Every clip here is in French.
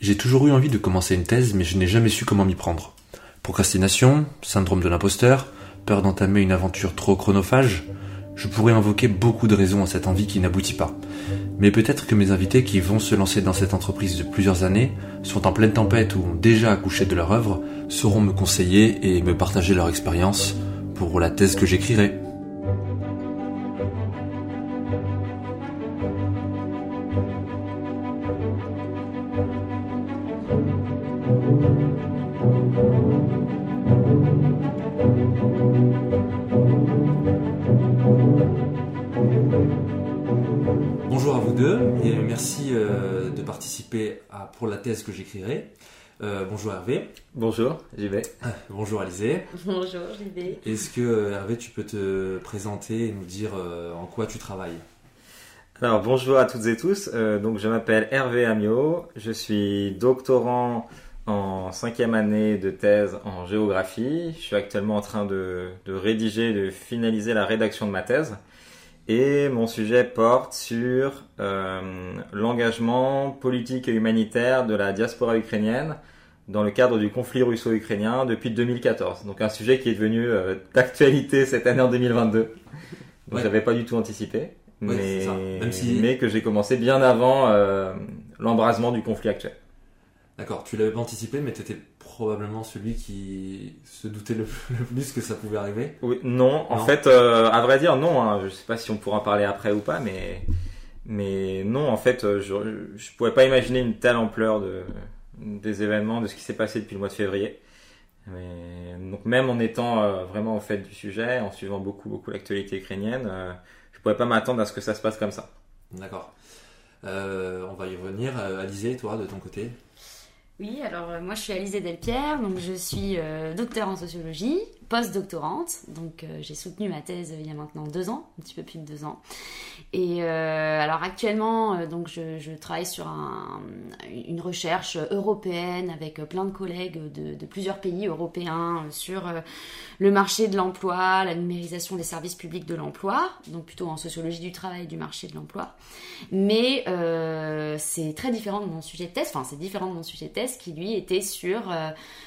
J'ai toujours eu envie de commencer une thèse, mais je n'ai jamais su comment m'y prendre. Procrastination, syndrome de l'imposteur, peur d'entamer une aventure trop chronophage, je pourrais invoquer beaucoup de raisons à cette envie qui n'aboutit pas. Mais peut-être que mes invités qui vont se lancer dans cette entreprise de plusieurs années, sont en pleine tempête ou ont déjà accouché de leur œuvre, sauront me conseiller et me partager leur expérience pour la thèse que j'écrirai. Pour la thèse que j'écrirai. Euh, bonjour Hervé. Bonjour, j'y vais. Bonjour Alizé. Bonjour, j'y vais. Est-ce que Hervé, tu peux te présenter et nous dire euh, en quoi tu travailles? Alors bonjour à toutes et tous. Euh, donc je m'appelle Hervé Amiot. Je suis doctorant en cinquième année de thèse en géographie. Je suis actuellement en train de, de rédiger, de finaliser la rédaction de ma thèse. Et mon sujet porte sur euh, l'engagement politique et humanitaire de la diaspora ukrainienne dans le cadre du conflit russo-ukrainien depuis 2014. Donc un sujet qui est devenu euh, d'actualité cette année en 2022. Donc Ouais. j'avais pas du tout anticipé, Ouais, mais, si- que j'ai commencé bien avant euh, l'embrasement du conflit actuel. D'accord, tu l'avais pas anticipé, mais tu étais probablement celui qui se doutait le, le plus que ça pouvait arriver. Oui, non, en Non. fait, euh, à vrai dire, non. Hein, je sais pas si on pourra en parler après ou pas, mais mais non, en fait, euh, je je pouvais pas imaginer une telle ampleur de des événements, de ce qui s'est passé depuis le mois de février. Mais, donc même en étant euh, vraiment au fait du sujet, en suivant beaucoup beaucoup l'actualité ukrainienne, euh, je pouvais pas m'attendre à ce que ça se passe comme ça. D'accord. On va y revenir. Alizé, toi, de ton côté? Oui, alors euh, moi je suis Alizée Delpierre, donc je suis euh, docteur en sociologie, post-doctorante, donc euh, j'ai soutenu ma thèse euh, il y a maintenant deux ans, un petit peu plus de deux ans. Et euh, alors actuellement, donc je, travaille sur un- une recherche européenne avec plein de collègues de, plusieurs pays européens sur le marché de l'emploi, la numérisation des services publics de l'emploi, donc plutôt en sociologie du travail et du marché de l'emploi. Mais c'est très différent de mon sujet de thèse, enfin c'est différent de mon sujet de thèse qui lui était sur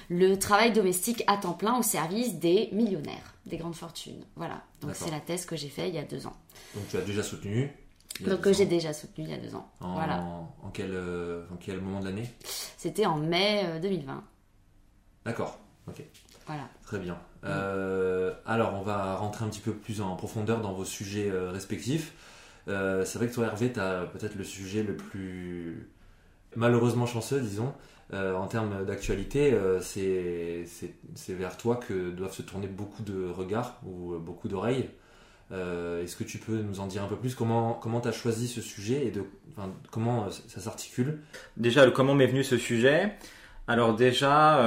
le travail domestique à temps plein au service des millionnaires, des grandes fortunes. Voilà, donc c'est la thèse que j'ai fait il y a deux ans. Donc tu as déjà soutenu. Donc que j'ai déjà soutenu il y a deux ans. En, Voilà, en quel, euh, en quel moment de l'année? C'était en mai euh, 2020. D'accord, ok. Voilà. Très bien. Euh, alors, on va rentrer un petit peu plus en profondeur dans vos sujets euh, respectifs. Euh, c'est vrai que toi, Hervé, tu as peut-être le sujet le plus malheureusement chanceux, disons. Euh, en termes d'actualité, euh, c'est vers toi que doivent se tourner beaucoup de regards ou euh, beaucoup d'oreilles. Est-ce que tu peux nous en dire un peu plus? Comment tu as choisi ce sujet et comment ça s'articule? Déjà, comment m'est venu ce sujet Alors déjà,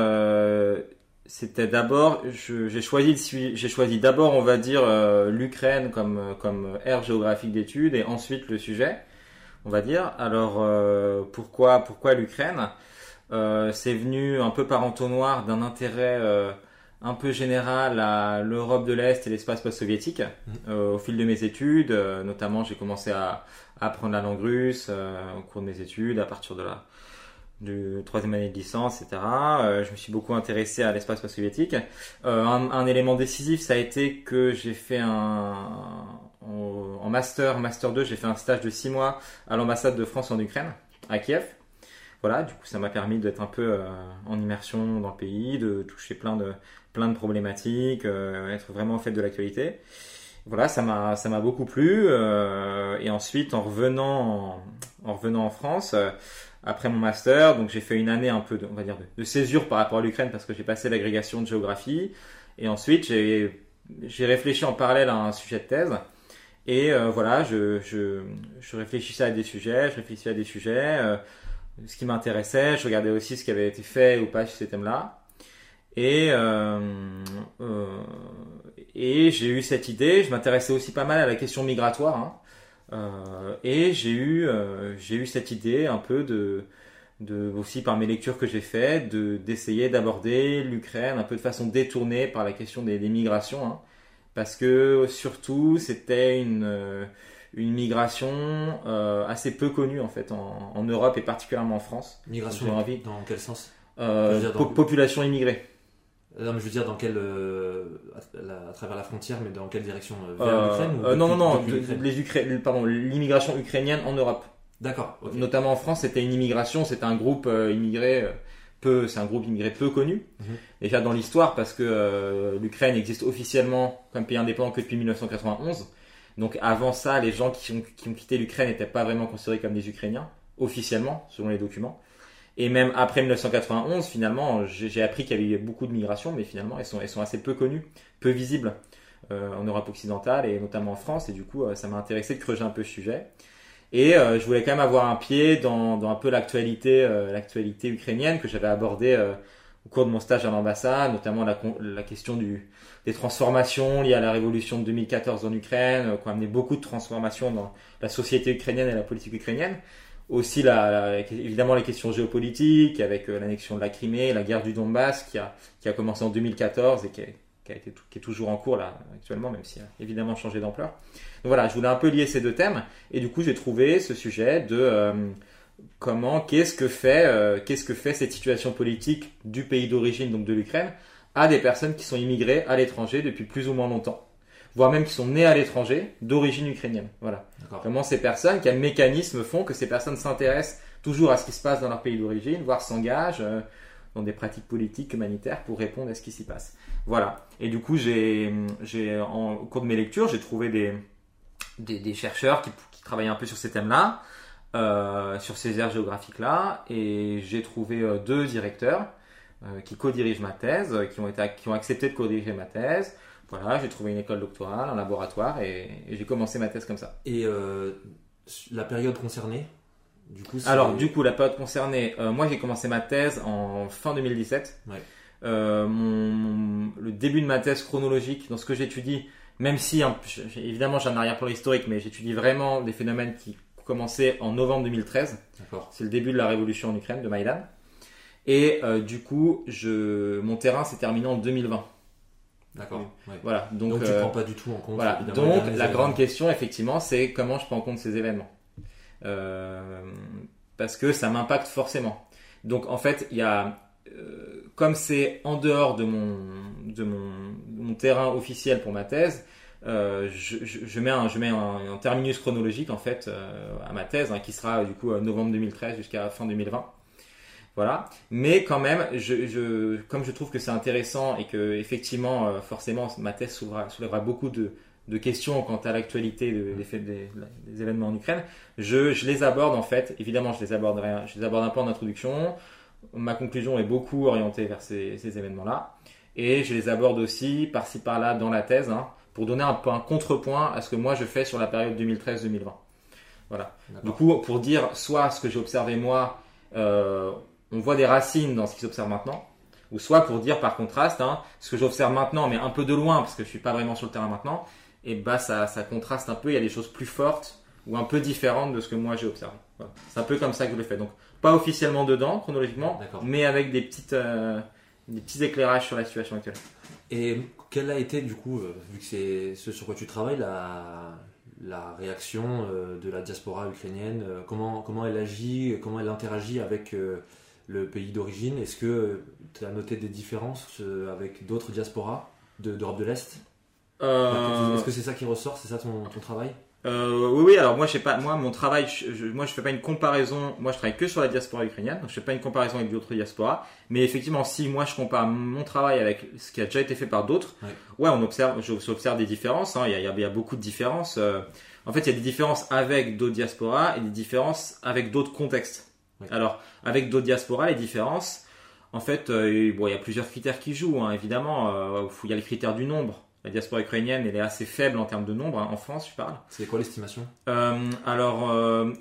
c'était d'abord, j'ai choisi, d'abord, on va dire, l'Ukraine comme comme aire géographique d'études et ensuite le sujet, on va dire. Alors pourquoi l'Ukraine? C'est venu un peu par entonnoir d'un intérêt euh, un peu général à l'Europe de l'Est et l'espace post-soviétique. Euh, au fil de mes études, euh, notamment, j'ai commencé à à apprendre la langue russe euh, au cours de mes études, à partir de la du troisième année de licence, etc. Euh, je me suis beaucoup intéressé à l'espace post-soviétique. Euh, un, un élément décisif, ça a été que j'ai fait un en, en master, master 2, j'ai fait un stage de six mois à l'ambassade de France en Ukraine, à Kiev. Voilà, du coup, ça m'a permis d'être un peu euh, en immersion dans le pays, de toucher plein de plein de problématiques, euh, être vraiment au fait de l'actualité voilà, ça m'a ça m'a beaucoup plu. euh, et ensuite, en revenant en, en revenant en France, après mon master, donc j'ai fait une année un peu, de, on va dire, de, césure par rapport à l'Ukraine parce que j'ai passé l'agrégation de géographie. Et ensuite, j'ai j'ai réfléchi en parallèle à un sujet de thèse. Et voilà, je, je, je réfléchissais à des sujets, je réfléchissais à des sujets, ce qui m'intéressait. Je regardais aussi ce qui avait été fait ou pas sur ces thèmes-là. Et, euh, euh, et j'ai eu cette idée. Je m'intéressais aussi pas mal à la question migratoire. hein. Euh, et j'ai eu, euh, j'ai eu cette idée un peu de, de aussi par mes lectures que j'ai faites, de d'essayer d'aborder l'Ukraine un peu de façon détournée par la question des, des migrations, hein. parce que surtout c'était une euh, une migration euh, assez peu connue en fait en, en Europe et particulièrement en France. Migration envie. dans quel sens? Euh, po- dans- population immigrée. Non, mais je veux dire dans quelle euh, à, travers la frontière, mais dans quelle direction euh, Vers l'Ukraine ou non, non, non, les Ukra- pardon, l'immigration ukrainienne en Europe. D'accord. Notamment en France, c'était une immigration, c'était un groupe immigré peu, c'est un groupe immigré peu connu. Mhm. Déjà dans l'histoire parce que l'Ukraine existe officiellement comme pays indépendant que depuis 1991. Donc avant ça, les gens qui ont, qui ont quitté l'Ukraine n'étaient pas vraiment considérés comme des Ukrainiens officiellement, selon les documents. Et même après 1991, finalement, j'ai appris qu'il y avait eu beaucoup de migrations, mais finalement, elles sont, assez peu connues, peu visibles euh, en Europe occidentale et notamment en France. Et du coup, euh, ça m'a intéressé de creuser un peu le sujet. Et euh, je voulais quand même avoir un pied dans, dans un peu l'actualité, euh, ukrainienne que j'avais abordée euh, au cours de mon stage à l'ambassade, notamment la, la question du, des transformations liées à la révolution de 2014 en Ukraine, euh, qui ont amené beaucoup de transformations dans la société ukrainienne et la politique ukrainienne. Aussi, évidemment, les questions géopolitiques avec euh, l'annexion de la Crimée, la guerre du Donbass qui a, commencé en 2014 et qui, est- toujours en cours là actuellement, même si a évidemment changé d'ampleur. Donc voilà, je voulais un peu lier ces deux thèmes et du coup j'ai trouvé ce sujet de euh, comment, qu'est-ce que fait, qu'est-ce que fait cette situation politique du pays d'origine, donc de l'Ukraine, à des personnes qui sont immigrées à l'étranger depuis plus ou moins longtemps, voire même qui sont nées à l'étranger d'origine ukrainienne. Voilà. Comment ces personnes, quels mécanismes font que ces personnes s'intéressent toujours à ce qui se passe dans leur pays d'origine, voire s'engagent euh, dans des pratiques politiques, humanitaires pour répondre à ce qui s'y passe. Voilà. Et du coup, j'ai, au cours de mes lectures, j'ai trouvé des, des, des chercheurs qui, qui travaillaient un peu sur ces thèmes-là, euh, sur ces aires géographiques-là, et j'ai trouvé euh, deux directeurs euh, qui co-dirigent ma thèse, euh, qui ont, été, qui ont accepté de co-diriger ma thèse. Voilà, j'ai trouvé une école doctorale, un laboratoire, et, et j'ai commencé ma thèse comme ça. Et euh, la période concernée, du coup, Alors, du coup, la période concernée, euh, moi j'ai commencé ma thèse en fin 2017. Ouais. Euh, mon, mon- le début de ma thèse chronologique, dans ce que j'étudie, même si hein, évidemment j'ai un arrière-plan historique, mais j'étudie vraiment des phénomènes qui commençaient en novembre 2013. D'accord. C'est le début de la révolution en Ukraine, de Maïdan. Et euh, du coup, je, mon terrain s'est terminé en 2020. D'accord. ouais. Voilà, donc, Donc, tu euh, prends pas du tout en compte. voilà. Donc la événements. grande question, effectivement, c'est comment je prends en compte ces événements. Euh, parce que ça m'impacte forcément. Donc en fait, il y a, euh, comme c'est en dehors de mon, de mon, de mon terrain officiel pour ma thèse, euh, je, je, je mets, un, je mets un, un terminus chronologique en fait euh, à ma thèse, hein, qui sera du coup euh, novembre 2013 jusqu'à fin 2020. Voilà. Mais quand même, je, je, comme je trouve que c'est intéressant et que effectivement, euh, forcément, ma thèse soulèvera, soulèvera beaucoup de, de questions quant à l'actualité de- des, faits- des, des événements en Ukraine, je, je les aborde en fait. Évidemment, je les aborderai, je les aborde un peu en introduction. Ma conclusion est beaucoup orientée vers ces, ces événements-là, et je les aborde aussi par-ci par-là dans la thèse, hein, pour donner un peu un contrepoint à ce que moi je fais sur la période 2013-2020. Voilà. Du coup, pour dire soit ce que j'ai observé moi, euh, on voit des racines dans ce qui s'observe maintenant, ou soit pour dire par contraste, hein, ce que j'observe maintenant, mais un peu de loin, parce que je suis pas vraiment sur le terrain maintenant, et bah ça, ça contraste un peu, il y a des choses plus fortes ou un peu différentes de ce que moi j'ai observé. Voilà. C'est un peu comme ça que je le fais. Donc pas officiellement dedans, chronologiquement, mais avec des petites, euh, des petits éclairages sur la situation actuelle. Et quelle a été, du coup, euh, vu que c'est ce sur quoi tu travailles, la, la réaction euh, de la diaspora ukrainienne comment, comment elle agit, comment elle interagit avec le pays d'origine Est-ce que tu as noté des différences euh, avec d'autres diasporas de- d'Europe de l'Est? Euh, Est-ce que c'est ça qui ressort? C'est ça ton, ton travail? Euh, oui, oui. Alors moi, je sais pas. Moi, mon travail, je, je- moi, je fais pas une comparaison. Moi, je travaille que sur la diaspora ukrainienne, donc je fais pas une comparaison avec d'autres diasporas. Mais effectivement, si moi je compare mon travail avec ce qui a déjà été fait par d'autres, Ouais. ouais, on observe, j'observe des différences. hein. Il y, a, il y a- il y a beaucoup de différences. Euh, en fait, il y a des différences avec d'autres diasporas et des différences avec d'autres contextes. Ouais. Alors, avec d'autres diasporas, les différences, en fait, euh, bon, il y a plusieurs critères qui jouent, hein, évidemment. Euh, il y a le critère du nombre. La diaspora ukrainienne, elle est assez faible en termes de nombre, hein, en France, je parle. C'est quoi l'estimation? Euh, alors,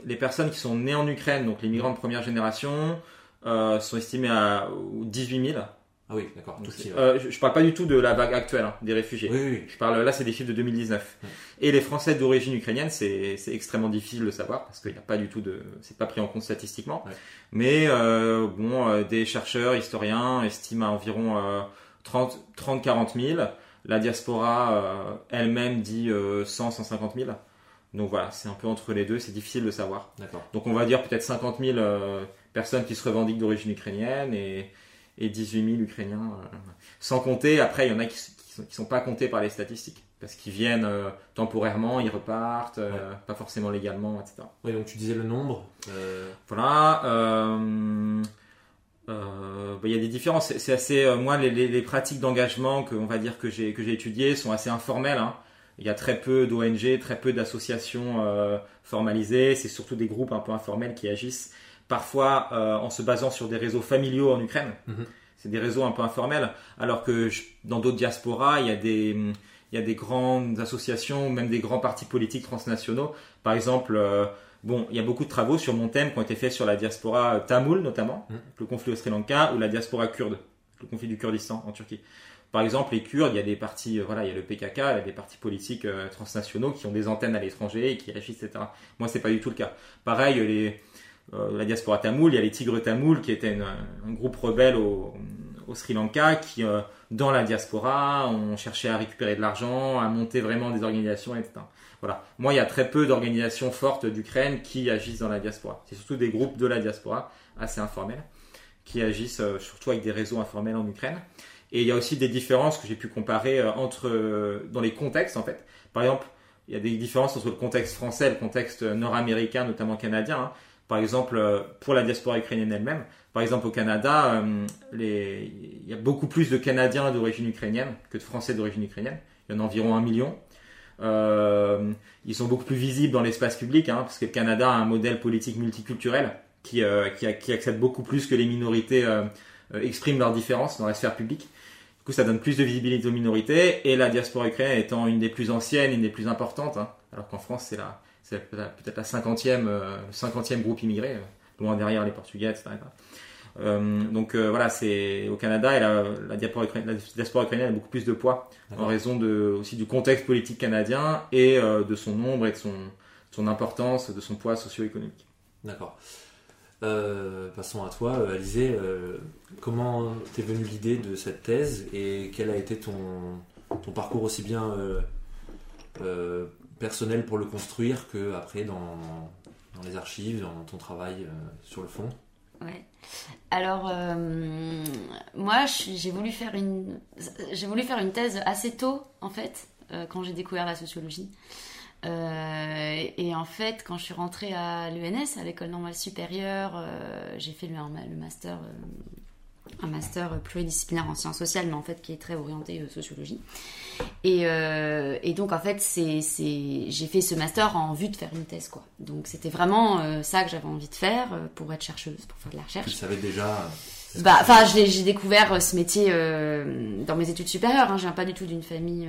les personnes qui sont nées en Ukraine, donc les migrants de première génération, sont estimées à 18 000. Ah oui, d'accord. Euh, je, je parle pas du tout de la vague actuelle hein, des réfugiés. Oui, oui. Je parle là, c'est des chiffres de 2019. Ouais. Et les Français d'origine ukrainienne, c'est c'est extrêmement difficile de savoir parce qu'il n'y a pas du tout de, c'est pas pris en compte statistiquement. Mais euh, bon, euh, des chercheurs, historiens estiment à environ euh, 30, 30, 40 000. La diaspora euh, elle-même dit euh, 100, 150 000. Donc voilà, c'est un peu entre les deux, c'est difficile de savoir. D'accord. Donc on va dire peut-être 50 000 euh, personnes qui se revendiquent d'origine ukrainienne et, et 18 000 Ukrainiens. euh, sans compter, après, il y en a qui, qui, sont, qui sont pas comptés par les statistiques. Parce qu'ils viennent euh, temporairement, ils repartent, euh, pas forcément légalement, etc. Oui, donc tu disais le nombre. euh, Voilà. bah, Il y a des différences. C'est assez. moi, les, les- les pratiques d'engagement que on va dire que j'ai que j'ai étudiées sont assez informelles. hein. Il y a très peu d'ONG, très peu d'associations formalisées. C'est surtout des groupes un peu informels qui agissent parfois euh, en se basant sur des réseaux familiaux en Ukraine. Mhm. C'est des réseaux un peu informels. Alors que je- dans d'autres diasporas, il y a des il y a des grandes associations, même des grands partis politiques transnationaux. Par exemple, euh, Bon, il y a beaucoup de travaux sur mon thème qui ont été faits sur la diaspora tamoul notamment, Mm. le conflit au Sri Lanka, ou la diaspora kurde, le conflit du Kurdistan en Turquie. Par exemple, les Kurdes, il y a des partis, euh, voilà, il y a le PKK, il y a des partis politiques euh, transnationaux qui ont des antennes à l'étranger et qui agissent, etc. Moi, c'est pas du tout le cas. Pareil, les, euh, la diaspora tamoul, il y a les Tigres tamouls qui étaient un groupe rebelle au, au Sri Lanka qui, euh, dans la diaspora, ont cherché à récupérer de l'argent, à monter vraiment des organisations, etc. Voilà. Moi, il y a très peu d'organisations fortes d'Ukraine qui agissent dans la diaspora. C'est surtout des groupes de la diaspora, assez informels, qui agissent euh, surtout avec des réseaux informels en Ukraine. Et il y a aussi des différences que j'ai pu comparer euh, entre euh, dans les contextes en fait. Par exemple, il y a des différences entre le contexte français et le contexte nord-américain, notamment canadien. hein. Par exemple, euh, pour la diaspora ukrainienne elle-même, par exemple au Canada, euh, il y a beaucoup plus de Canadiens d'origine ukrainienne que de Français d'origine ukrainienne. Il y en a environ un million. Euh, ils sont beaucoup plus visibles dans l'espace public, hein, parce que le Canada a un modèle politique multiculturel qui, accepte beaucoup plus que les minorités expriment leurs différences dans la sphère publique. Du coup, ça donne plus de visibilité aux minorités, et la diaspora ukrainienne étant une des plus anciennes, une des plus importantes, hein, alors qu'en France, c'est la, c'est peut-être la cinquantième, euh, cinquantième groupe immigré, euh, loin derrière les Portugais, etc. Euh, donc euh, voilà, c'est au Canada et la, la, diaspora ukrainienne, la diaspora ukrainienne a beaucoup plus de poids en raison de, aussi du contexte politique canadien et euh, de son nombre et de son, son importance, de son poids socio-économique. D'accord. Passons à toi, Alizé. Comment t'es venue l'idée de cette thèse et quel a été ton, ton parcours aussi bien personnel pour le construire que après dans, dans les archives, dans ton travail euh, sur le fond Ouais. Alors, euh, moi, j'ai voulu faire une, voulu faire une thèse assez tôt, en fait, euh, quand j'ai découvert la sociologie. Et en fait, quand je suis rentrée à l'ENS, à l'école normale supérieure, j'ai fait le, master, un master pluridisciplinaire en sciences sociales, mais en fait qui est très orienté euh, sociologie. Et, euh, et donc en fait, c'est, c'est, j'ai fait ce master en vue de faire une thèse, quoi. Donc c'était vraiment euh, ça que j'avais envie de faire euh, pour être chercheuse, pour faire de la Tu recherche. le savais déjà Bah, enfin, j'ai découvert ce métier dans mes études supérieures. Hein. Je viens pas du tout d'une famille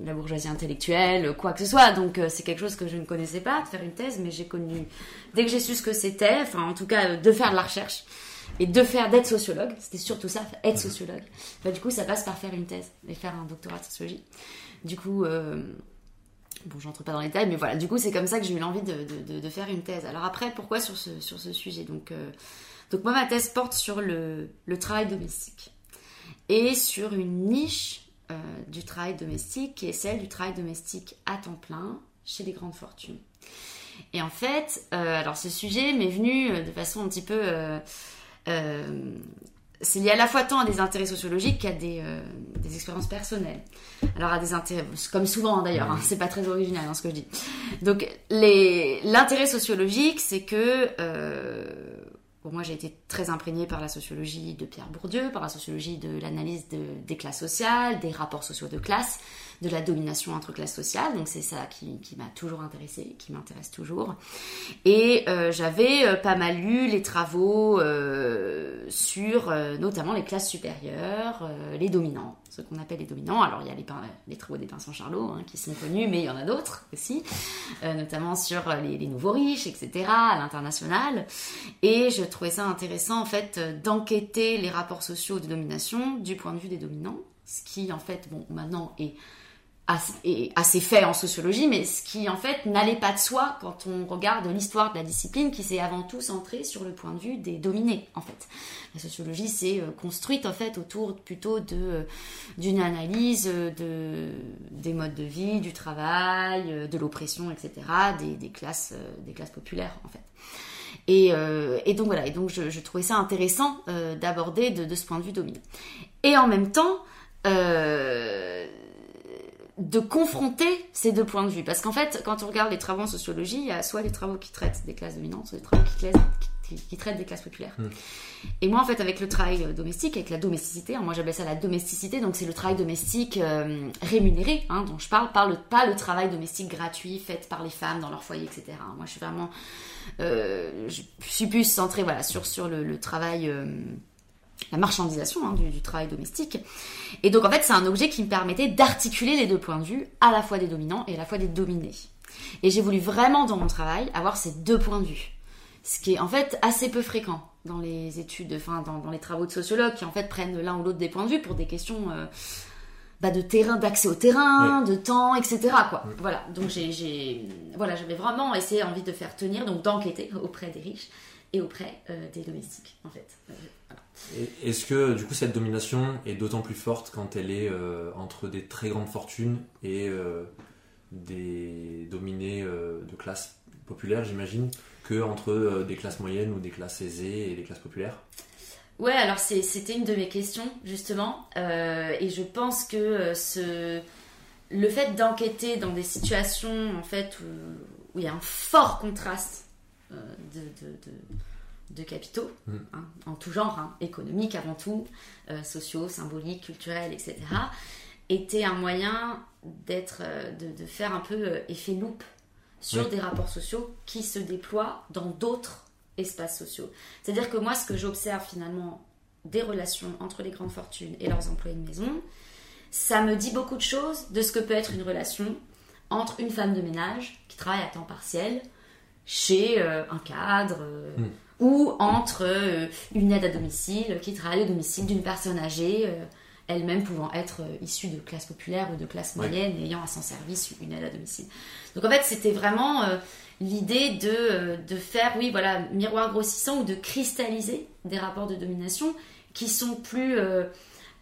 de la bourgeoisie intellectuelle, quoi que ce soit. Donc, c'est quelque chose que je ne connaissais pas, de faire une thèse, mais j'ai connu dès que j'ai su ce que c'était. Enfin, en tout cas, de faire de la recherche et de faire d'être sociologue. C'était surtout ça, être sociologue. Bah, du coup, ça passe par faire une thèse et faire un doctorat de sociologie. Du coup. Euh, Bon, j'entre pas dans les détails, mais voilà, du coup, c'est comme ça que j'ai eu l'envie de, de- de- de faire une thèse. Alors après, pourquoi sur ce, sur ce sujet? Donc, euh, donc moi, ma thèse porte sur le, le travail domestique et sur une niche euh, du travail domestique qui est celle du travail domestique à temps plein chez les grandes fortunes. Et en fait, euh, alors ce sujet m'est venu de façon un petit peu... euh, c'est lié à la fois tant à des intérêts sociologiques qu'à des, euh, des expériences personnelles. Alors à des intérêts, comme souvent hein, d'ailleurs, hein, c'est pas très original dans ce que je dis. Donc l'intérêt sociologique, c'est que euh, Bon, moi, j'ai été très imprégnée par la sociologie de Pierre Bourdieu, par la sociologie de l'analyse de- des classes sociales, des rapports sociaux de classe, de la domination entre classes sociales. Donc, c'est ça qui, m'a toujours intéressée, qui m'intéresse toujours. Et euh, j'avais euh, pas mal lu les travaux euh, sur notamment les classes supérieures, les dominants, ce qu'on appelle les dominants. Alors, il y a les, travaux des Vincent Charlot hein, qui sont connus, mais il y en a d'autres aussi, notamment sur les, les nouveaux riches, etc., à l'international. Et je trouvais ça intéressant, en fait, d'enquêter les rapports sociaux de domination du point de vue des dominants, ce qui, en fait, bon, maintenant est assez, assez fait en sociologie, mais ce qui en fait n'allait pas de soi quand on regarde l'histoire de la discipline qui s'est avant tout centrée sur le point de vue des dominés en fait. La sociologie s'est euh, construite en fait autour plutôt de euh, d'une analyse de des modes de vie, du travail, euh, de l'oppression, etc. Des, des, classes des classes populaires en fait. Et, et donc voilà, et donc je, je trouvais ça intéressant d'aborder de, de, ce point de vue dominant. Et en même temps, euh, de confronter ces deux points de vue. Parce qu'en fait, quand on regarde les travaux en sociologie, il y a soit les travaux qui traitent des classes dominantes, soit les travaux qui, traitent des classes populaires. Hmm. Et moi, en fait, avec le travail euh, domestique, avec la domesticité, hein, moi j'appelle ça la domesticité, donc c'est le travail domestique euh, rémunéré hein, dont je parle, parle, pas le travail domestique gratuit fait par les femmes dans leur foyer, etc. Moi, je suis vraiment, euh, je suis plus centrée voilà, sur, sur le, travail la marchandisation hein, du, travail domestique. Et donc en fait c'est un objet qui me permettait d'articuler les deux points de vue, à la fois des dominants et à la fois des dominés. Et j'ai voulu vraiment dans mon travail avoir ces deux points de vue, ce qui est en fait assez peu fréquent dans les études, enfin dans, les travaux de sociologues qui en fait prennent l'un ou l'autre des points de vue pour des questions euh, bah, de terrain, d'accès au terrain, de temps, etc. Quoi. Voilà. Donc j'ai, voilà, j'avais vraiment essayé envie de faire tenir, donc d'enquêter auprès des riches et auprès euh, des domestiques en fait. Est-ce que du coup cette domination est d'autant plus forte quand elle est euh, entre des très grandes fortunes et euh, des dominés euh, de classe populaire, j'imagine, que entre des classes moyennes ou des classes aisées et des classes populaires? Ouais, alors c'était une de mes questions justement, et je pense que ce, le fait d'enquêter dans des situations en fait où, il y a un fort contraste de capitaux, mm. hein, en tout genre, hein, économiques avant tout, euh, sociaux, symboliques, culturels, etc., était un moyen d'être, euh, de, faire un peu euh, effet loupe sur des rapports sociaux qui se déploient dans d'autres espaces sociaux. C'est-à-dire que moi, ce que j'observe finalement des relations entre les grandes fortunes et leurs employés de maison, ça me dit beaucoup de choses de ce que peut être une relation entre une femme de ménage qui travaille à temps partiel chez un cadre. Mm ou entre euh, une aide à domicile qui travaille au domicile d'une personne âgée, euh, elle-même pouvant être euh, issue de classe populaire ou de classe moyenne, ayant à son service une aide à domicile. Donc en fait, c'était vraiment l'idée de, de, faire, oui, voilà, miroir grossissant ou de cristalliser des rapports de domination qui sont plus,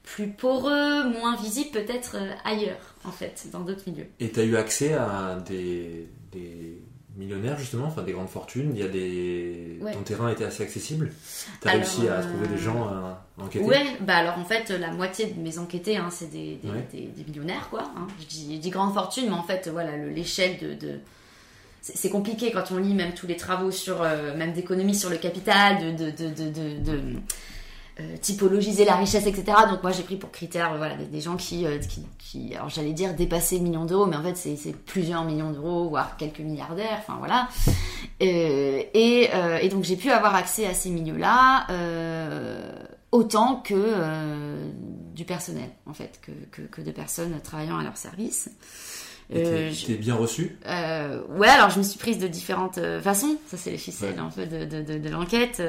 plus poreux, moins visibles peut-être ailleurs, en fait, dans d'autres milieux. Et tu as eu accès à des, des millionnaires justement, enfin des grandes fortunes, il y a des ton terrain était assez accessible. Tu as réussi à trouver des gens à, enquêter. Ouais, bah alors en fait la moitié de mes enquêtés hein, c'est des, des, millionnaires quoi. Hein. Je, dis, je, grande fortune, mais en fait voilà l'échelle de, de... c'est compliqué quand on lit même tous les travaux sur euh, même d'économie sur le capital, de, de, de euh, typologiser la richesse, etc. Donc moi j'ai pris pour critère euh, voilà, des, gens qui, euh, qui, qui, alors j'allais dire dépasser le million d'euros, mais en fait c'est plusieurs millions d'euros, voire quelques milliardaires, enfin voilà. et, et donc j'ai pu avoir accès à ces milieux-là autant que du personnel, en fait, que, que, que, de personnes travaillant à leur service. Euh, T'es bien reçu? Euh, Ouais, alors je me suis prise de différentes façons. Ça, c'est les ficelles un peu de, de, de, de l'enquête.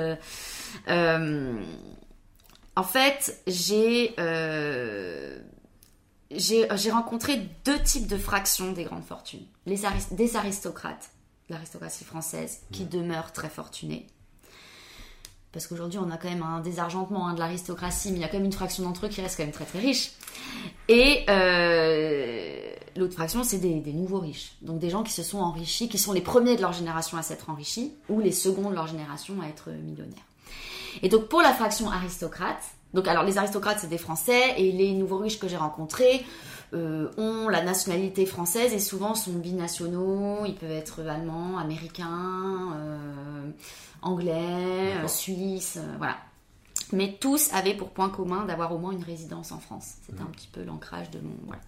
En fait, euh, j'ai j'ai rencontré deux types de fractions des grandes fortunes. Les des aristocrates, l'aristocratie française, qui mmh. demeure très fortunée. Parce qu'aujourd'hui, on a quand même un désargentement hein, de l'aristocratie, mais il y a quand même une fraction d'entre eux qui reste quand même très très riche. Et euh, l'autre fraction, c'est des, des, nouveaux riches. Donc des gens qui se sont enrichis, qui sont les premiers de leur génération à s'être enrichis, ou les seconds de leur génération à être millionnaires. Et donc pour la fraction aristocrate, donc alors les aristocrates c'est des Français et les nouveaux riches que j'ai rencontrés euh, ont la nationalité française et souvent sont binationaux, ils peuvent être allemands, américains, euh, anglais, euh, suisses, voilà. Mais tous avaient pour point commun d'avoir au moins une résidence en France. C'était un petit peu l'ancrage de mon... Voilà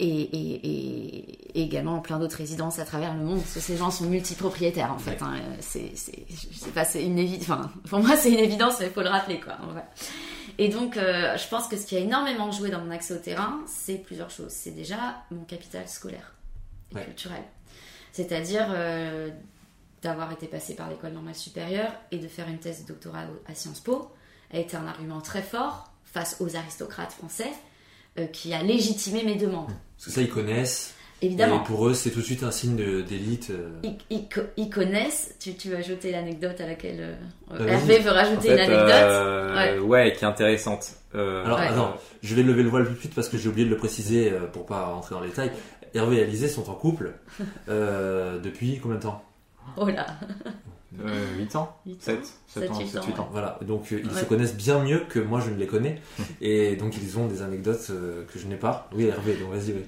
et, également plein d'autres résidences à travers le monde, parce que ces gens sont multipropriétaires en fait. Hein. C'est, je sais pas, c'est une évidence. Enfin, pour moi, c'est une évidence, mais il faut le rappeler quoi. Et donc, euh, je pense que ce qui a énormément joué dans mon accès au terrain, c'est plusieurs choses. C'est déjà mon capital scolaire et culturel. C'est-à-dire euh, d'avoir été passé par l'école normale supérieure et de faire une thèse de doctorat à Sciences Po a été un argument très fort face aux aristocrates français euh, qui a légitimé mes demandes. Parce que ça, ils connaissent. Évidemment. Et pour eux, c'est tout de suite un signe d'élite. euh. Ils, ils co- ils connaissent. Tu, tu veux ajouter l'anecdote à laquelle euh, Bah, Hervé veut En rajouter fait, une anecdote euh, ouais. qui est intéressante. Euh, Alors, Ouais. attends, je vais lever le voile tout de suite parce que j'ai oublié de le préciser pour pas rentrer dans les détails. Hervé et Alizé sont en couple euh, depuis combien de temps? Oh là, euh, 8 ans Huit 7, ans 7 ans, Sept, huit 7, ans, 8 ans. Voilà, donc euh, ils Ouais. se connaissent bien mieux que moi je ne les connais. et donc ils ont des anecdotes euh, que je n'ai pas. Oui, Hervé, donc vas-y, oui.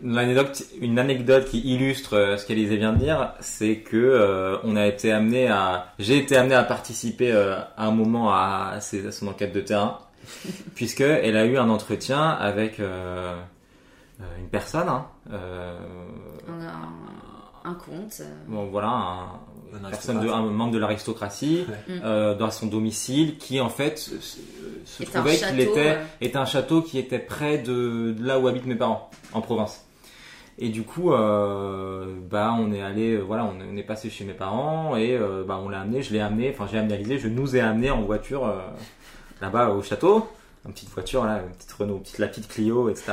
Une anecdote qui illustre euh, ce qu'Élisée vient de dire, c'est que euh, on a été amené à, j'ai été amené à participer euh, à un moment à, ses- à son enquête de terrain, puisque elle a eu un entretien avec euh, euh, une personne, hein, euh, on a un, un compte. euh, bon voilà, un, Un personne de, aristocrate. un membre de l'aristocratie Ouais. Mm. euh, dans son domicile, qui en fait se, Est trouvait qu'il château, était euh. est un château qui était près de, de là où habitent mes parents, en province. Et du coup, euh, bah, on est allé, euh, voilà, on est, on est passé chez mes parents et euh, bah, on l'a amené, je l'ai amené, enfin, j'ai amené Alizé, je nous ai amené en voiture euh, là-bas au château. Une petite voiture, là, une petite Renault, petite, la petite Clio, etc.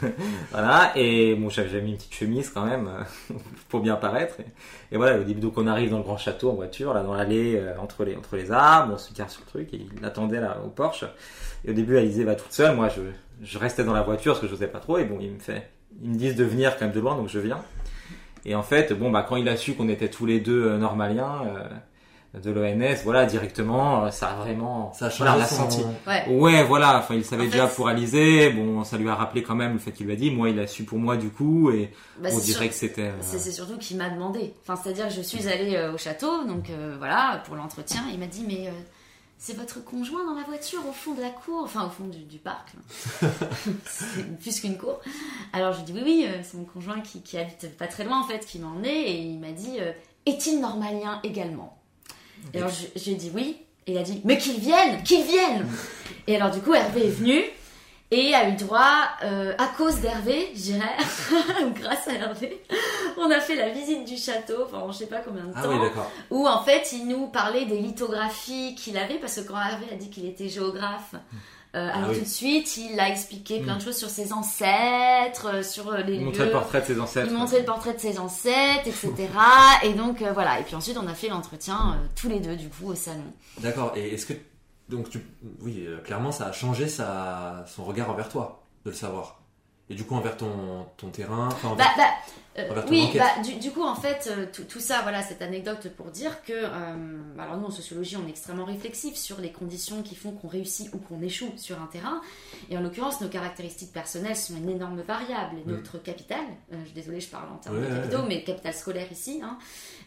voilà, et bon, j'avais mis une petite chemise quand même pour bien paraître. Et, et voilà, au début, donc on arrive dans le grand château en voiture, là, dans l'allée, euh, entre, les, entre les arbres, on se gare sur le truc, et il attendait là au Porsche. Et au début, Alizé va toute seule, moi je, je restais dans la voiture parce que je n'osais pas trop, et bon, il me fait, ils me disent de venir quand même de loin, donc je viens. Et en fait, bon, bah, quand il a su qu'on était tous les deux euh, normaliens euh, de l'ONS, voilà, directement, euh, ça a vraiment, Ça voilà, changé l'a son... senti. Ouais. Ouais, voilà, enfin, il savait En déjà fait- pour Alizé, bon, ça lui a rappelé quand même le fait qu'il lui a dit, moi, il a su pour moi du coup, et Bah, on dirait que c'était... euh, C'est surtout qu'il m'a demandé. Enfin, c'est-à-dire que je suis allée euh, au château, donc euh, voilà, pour l'entretien. Il m'a dit, mais euh, c'est votre conjoint dans la voiture au fond de la cour, enfin au fond du, du parc. c'est plus qu'une cour. Alors je lui dis, oui, oui, c'est mon conjoint qui, qui habite pas très loin en fait, qui m'a emmené. Et il m'a dit, euh, est-il normalien également? Et alors je, je lui ai dit oui. Et il a dit, mais qu'il vienne, qu'il vienne Et alors du coup, Hervé est venu. Et a eu droit, euh, à cause d'Hervé, je dirais, grâce à Hervé, on a fait la visite du château pendant je sais pas combien de Ah temps, oui, d'accord. où en fait il nous parlait des lithographies qu'il avait, parce que quand Hervé a dit qu'il était géographe, euh, alors Ah oui. tout de suite il a expliqué plein de choses sur ses ancêtres, euh, sur euh, les il lieux. montrait le portrait de ses ancêtres. Il montrait le portrait de ses ancêtres, etc. et donc euh, voilà. Et puis ensuite on a fait l'entretien euh, tous les deux du coup au salon. D'accord. Et est-ce que. Donc, tu... oui, clairement, ça a changé sa... son regard envers toi, de le savoir? Et du coup, envers ton, ton terrain. Enfin, envers- Bah, bah, euh, Envers ton oui, bah, du, du coup, en fait, euh, tout, tout ça, voilà, cette anecdote pour dire que, euh, alors nous en sociologie, on est extrêmement réflexif sur les conditions qui font qu'on réussit ou qu'on échoue sur un terrain. Et en l'occurrence, nos caractéristiques personnelles sont une énorme variable. Et notre capital, euh, je suis désolée, je parle en termes Ouais, de ouais, capitaux, ouais. mais capital scolaire ici, hein,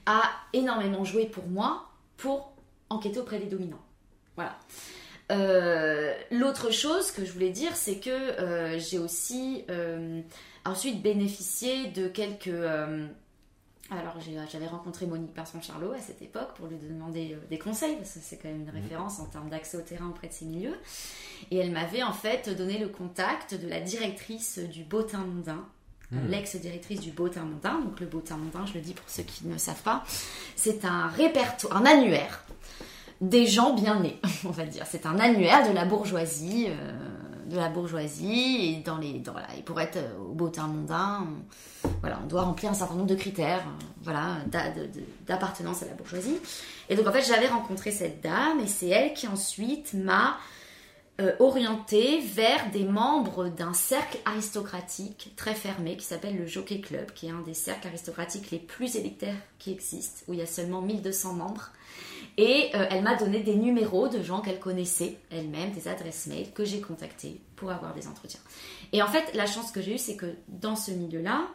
a énormément joué pour moi pour enquêter auprès des dominants. Voilà. Euh, L'autre chose que je voulais dire, c'est que euh, j'ai aussi euh, ensuite bénéficié de quelques. alors j'avais rencontré Monique Persson-Charlot à cette époque pour lui demander des conseils, parce que c'est quand même une référence en termes d'accès au terrain auprès de ces milieux. Et elle m'avait en fait donné le contact de la directrice du Bottin Mondain, Hmm. l'ex-directrice du Bottin Mondain. Donc le Bottin Mondain, je le dis pour ceux qui ne savent pas, c'est un répertoire, un annuaire des gens bien nés, on va dire. C'est un annuaire de la bourgeoisie, euh, de la bourgeoisie et dans les, dans, pour être euh, au Bottin Mondain, on, voilà, on doit remplir un certain nombre de critères, euh, voilà, d'appartenance à la bourgeoisie. Et donc en fait, j'avais rencontré cette dame et c'est elle qui ensuite m'a euh, orientée vers des membres d'un cercle aristocratique très fermé qui s'appelle le Jockey Club, qui est un des cercles aristocratiques les plus élitaires qui existent, où il y a seulement 1200 membres. Et euh, elle m'a donné des numéros de gens qu'elle connaissait elle-même, des adresses mail que j'ai contactées pour avoir des entretiens. Et en fait, la chance que j'ai eue, c'est que dans ce milieu-là,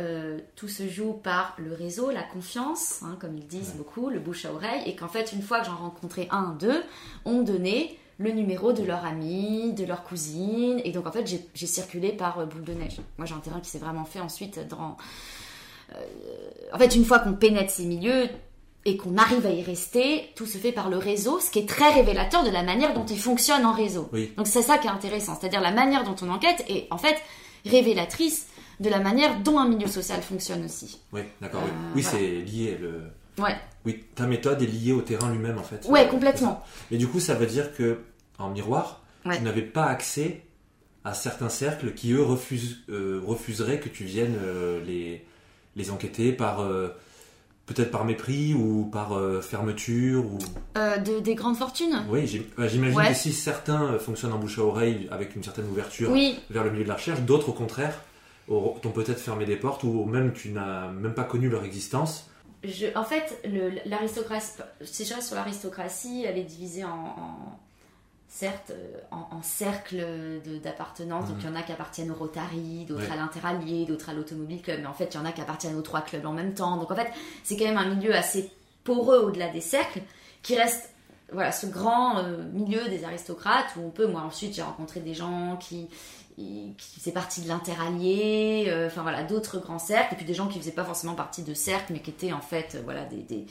euh, tout se joue par le réseau, la confiance, hein, comme ils disent beaucoup, le bouche à oreille, et qu'en fait, une fois que j'en rencontrais un, deux, on donnait le numéro de leur ami, de leur cousine, et donc en fait, j'ai- j'ai circulé par euh, boule de neige. Moi, j'ai un terrain qui s'est vraiment fait ensuite dans... euh, en fait, une fois qu'on pénètre ces milieux, et qu'on arrive à y rester, tout se fait par le réseau, ce qui est très révélateur de la manière dont il fonctionne en réseau. Oui. Donc c'est ça qui est intéressant, c'est-à-dire la manière dont on enquête est en fait révélatrice de la manière dont un milieu social fonctionne aussi. Oui, d'accord. oui, Euh, oui voilà. c'est lié. Le... Ouais, Oui, ta méthode est liée au terrain lui-même en fait. ouais, Euh, complètement. Mais du coup, ça veut dire que en miroir, Ouais. tu n'avais pas accès à certains cercles qui, eux, refusent, euh, refuseraient que tu viennes euh, les, les enquêter par... Peut-être par mépris ou par euh, fermeture ou... Euh, de, des grandes fortunes Oui, bah, j'imagine Ouais. que si certains euh, fonctionnent en bouche à oreille avec une certaine ouverture Oui, vers le milieu de la recherche, d'autres au contraire t'ont peut-être fermé des portes ou même tu n'as même pas connu leur existence. je, en fait, l'aristocratie, si je reste sur l'aristocratie, elle est divisée en, en- certes, euh, en, de- d'appartenance. Donc il y en a qui appartiennent au Rotary, d'autres Ouais. à l'Interallié, d'autres à l'Automobile Club. Mais en fait, il y en a qui appartiennent aux trois clubs en même temps. Donc en fait, c'est quand même un milieu assez poreux au-delà des cercles, qui reste voilà ce grand euh, milieu des aristocrates où on peut. Moi ensuite, j'ai rencontré des gens qui qui faisaient partie de l'interallié, euh, enfin voilà, d'autres grands cercles, et puis des gens qui faisaient pas forcément partie de cercles, mais qui étaient en fait, euh, voilà, des, des,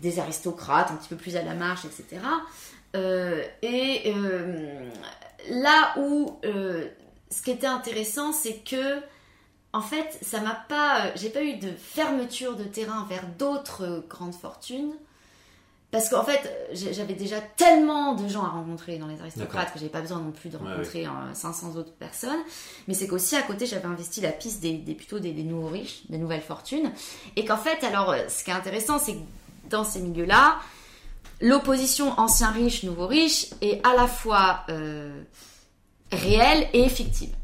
des aristocrates, un petit peu plus à la marche, etc. Euh, et euh, là où euh, ce qui était intéressant, c'est que en fait, ça m'a pas, j'ai pas eu de fermeture de terrain vers d'autres grandes fortunes. Parce qu'en fait, j'avais déjà tellement de gens à rencontrer dans les aristocrates que j'avais pas besoin non plus de Ouais, rencontrer euh, 500 autres personnes. Mais c'est qu'aussi à côté, j'avais investi la piste des, des- plutôt des, des nouveaux riches, des nouvelles fortunes. Et qu'en fait, alors, ce qui est intéressant, c'est que dans ces milieux-là, l'opposition ancien riche, nouveau riche est à la fois euh, réelle et fictive.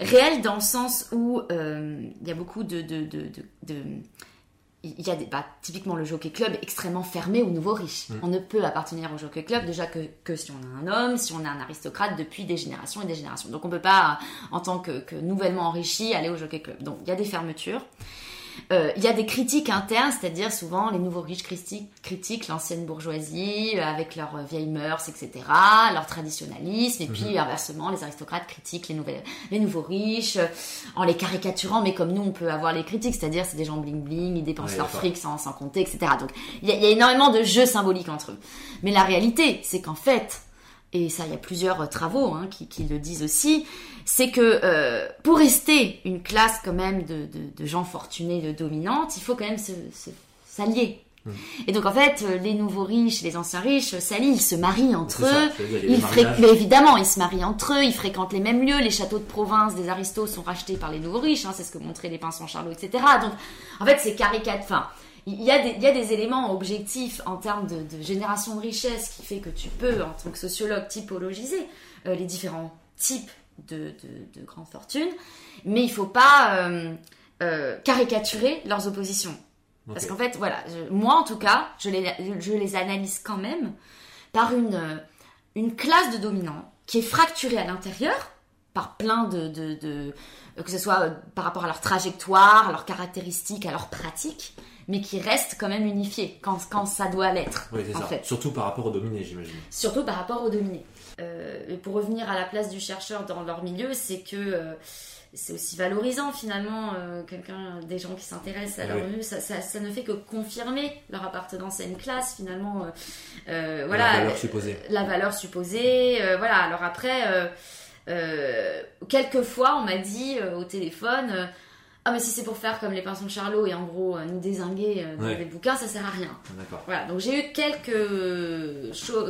Réelle dans le sens où euh, il y a beaucoup de... de, de, de- de- il y a des, bah, typiquement le jockey club extrêmement fermé aux nouveaux riches. Mm. On ne peut appartenir au jockey club déjà que, que si on est un homme, si on est un aristocrate depuis des générations et des générations. Donc on peut pas, en tant que, que nouvellement enrichi, aller au jockey club. Donc il y a des fermetures. Euh, Il y a des critiques internes, c'est-à-dire souvent les nouveaux riches critiquent, critiquent l'ancienne bourgeoisie euh, avec leurs euh, vieilles mœurs, etc., leur traditionnalisme, et puis inversement, les aristocrates critiquent les, nouvelles, les nouveaux riches euh, en les caricaturant, mais comme nous on peut avoir les critiques, c'est-à-dire c'est des gens bling bling, ils dépensent Ouais, leur fric sans, sans compter, etc. Donc il y, y a énormément de jeux symboliques entre eux. Mais la réalité, c'est qu'en fait, et ça il y a plusieurs euh, travaux hein, qui, qui le disent aussi, c'est que euh, pour rester une classe quand même de, de, de gens fortunés, de dominantes, il faut quand même se, se- s'allier. Mm. Et donc en fait, euh, les nouveaux riches, les anciens riches s'allient, ils se marient entre ça, eux. Ils fré- mais évidemment, ils se marient entre eux, ils fréquentent les mêmes lieux, les châteaux de province des aristos sont rachetés par les nouveaux riches, hein, c'est ce que montraient les Pinsons Charlot, etc. Donc, en fait, c'est caricat. Enfin, il y, a des, il y a des éléments objectifs en termes de, de génération de richesse qui fait que tu peux, en tant que sociologue, typologiser euh, les différents types de, de, de grandes fortunes, mais il faut pas euh, euh, caricaturer leurs oppositions. Parce qu'en fait, voilà, je- moi en tout cas, je les, je les analyse quand même par une, une classe de dominants qui est fracturée à l'intérieur par plein de, de, de- que ce soit euh, par rapport à leur trajectoire, à leurs caractéristiques, à leurs pratiques, mais qui reste quand même unifiée quand, quand ça doit l'être, Oui, c'est en ça. fait Surtout par rapport aux dominés, j'imagine. surtout par rapport aux dominés. Euh, et pour revenir à la place du chercheur dans leur milieu, c'est que euh, c'est aussi valorisant finalement euh, quelqu'un, des gens qui s'intéressent à leur oui. milieu, ça, ça- ça ne fait que confirmer leur appartenance à une classe finalement. euh, La voilà, valeur supposée. la valeur supposée. voilà. Alors après, euh, quelquefois, on m'a dit euh, au téléphone. euh, ah mais si c'est pour faire comme les pinsons Charlot et en gros euh, nous désinguer dans Ouais. des bouquins, ça sert à rien. Ah, D'accord. Voilà, donc j'ai eu quelques,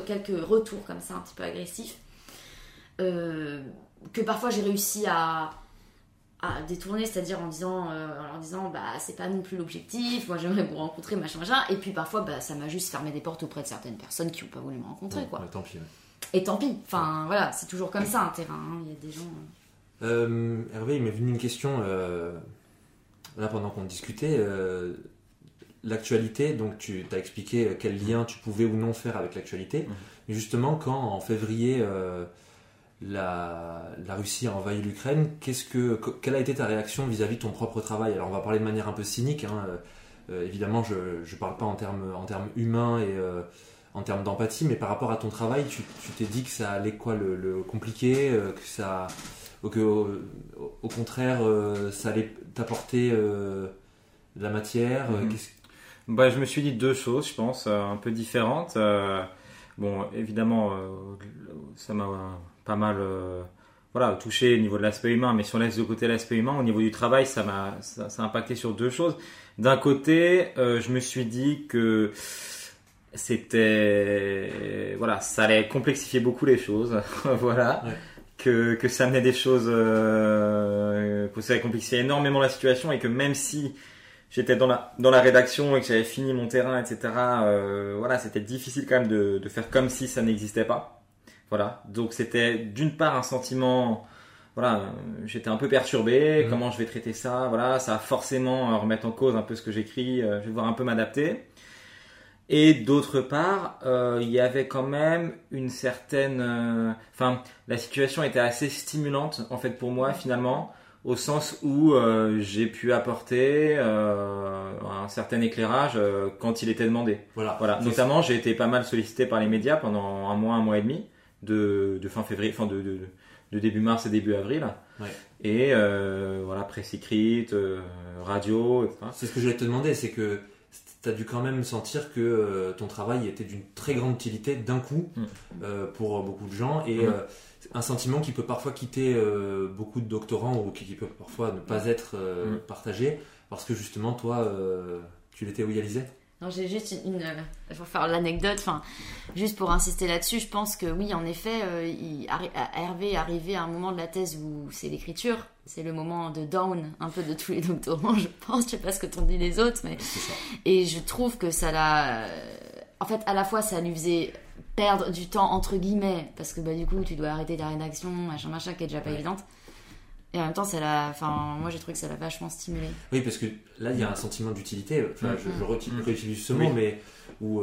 quelques retours comme ça, un petit peu agressifs, que parfois j'ai réussi à, à détourner, c'est-à-dire en disant, en leur disant, bah c'est pas non plus l'objectif, moi j'aimerais vous rencontrer, machin, machin, et puis parfois bah, ça m'a juste fermé des portes auprès de certaines personnes qui n'ont pas voulu me rencontrer, Ouais, quoi. ouais, tant pis. Et tant pis, enfin voilà, c'est toujours comme ça un terrain, hein. il y a des gens... euh, Euh, Hervé, il m'est venu une question euh, là pendant qu'on discutait. euh, l'actualité, donc tu as expliqué quel lien tu pouvais ou non faire avec l'actualité. Mhm. Mais justement, quand en février euh, la, la Russie a envahi l'Ukraine, qu'est-ce que, que- quelle a été ta réaction vis-à-vis de ton propre travail? Alors on va parler de manière un peu cynique. hein, évidemment, je ne parle pas en termes, en termes humains et euh, en termes d'empathie, mais par rapport à ton travail, tu t'es dit que ça allait quoi le, le compliquer, euh, que ça, ou que au, au contraire, euh, ça allait t'apporter euh, de la matière. qu'est-ce- Bah, je me suis dit deux choses, je pense, euh, un peu différentes. Euh, bon, évidemment, euh, ça m'a pas mal voilà, touché au niveau de l'aspect humain, mais si on laisse de côté l'aspect humain, au niveau du travail, ça m'a ça, ça a impacté sur deux choses. D'un côté, je me suis dit que c'était voilà, ça allait complexifier beaucoup les choses, voilà, Ouais. que, que ça amenait des choses, euh, que ça compliquait énormément la situation et que même si j'étais dans la, dans la rédaction et que j'avais fini mon terrain, etc., euh, voilà, c'était difficile quand même de, de faire comme si ça n'existait pas. Voilà. Donc c'était d'une part un sentiment, voilà, j'étais un peu perturbé, Mhm. comment je vais traiter ça, voilà, ça va forcément euh, remettre en cause un peu ce que j'écris, euh, je vais devoir un peu m'adapter. Et d'autre part, euh, il y avait quand même une certaine, euh, enfin, la situation était assez stimulante en fait pour moi finalement, au sens où euh, j'ai pu apporter euh, un certain éclairage euh, quand il était demandé. Voilà. Voilà, notamment j'ai été pas mal sollicité par les médias pendant un mois, un mois et demi, de, de fin février, enfin de, de, de début mars et début avril. Ouais. Et euh, voilà, presse écrite, euh, radio, etc. C'est ce que je voulais te demander, c'est que tu as dû quand même sentir que euh, ton travail était d'une très grande utilité d'un coup Mm. euh, pour beaucoup de gens et Mm. euh, un sentiment qui peut parfois quitter euh, beaucoup de doctorants ou qui, qui peut parfois ne pas être euh, Mm. partagé parce que justement toi euh, tu l'étais Non, j'ai juste une, une- pour faire l'anecdote, enfin, juste pour insister là-dessus, je pense que oui, en effet, euh, il, arri- à- Hervé est arrivé à un moment de la thèse où c'est l'écriture, c'est le moment de down un peu de tous les doctorants, je pense, je sais pas ce que t'ont dit les autres, mais et je trouve que ça l'a, euh, en fait, à la fois ça lui faisait perdre du temps entre guillemets parce que bah du coup tu dois arrêter la rédaction, machin machin, qui est déjà pas Ouais. évidente. Et en même temps, ça l'a, enfin, moi j'ai trouvé que ça l'a vachement stimulé. Oui, parce que là, il y a un sentiment d'utilité. Enfin, Mm. je, je reti- Mm. réutilise ce Oui. mot, mais où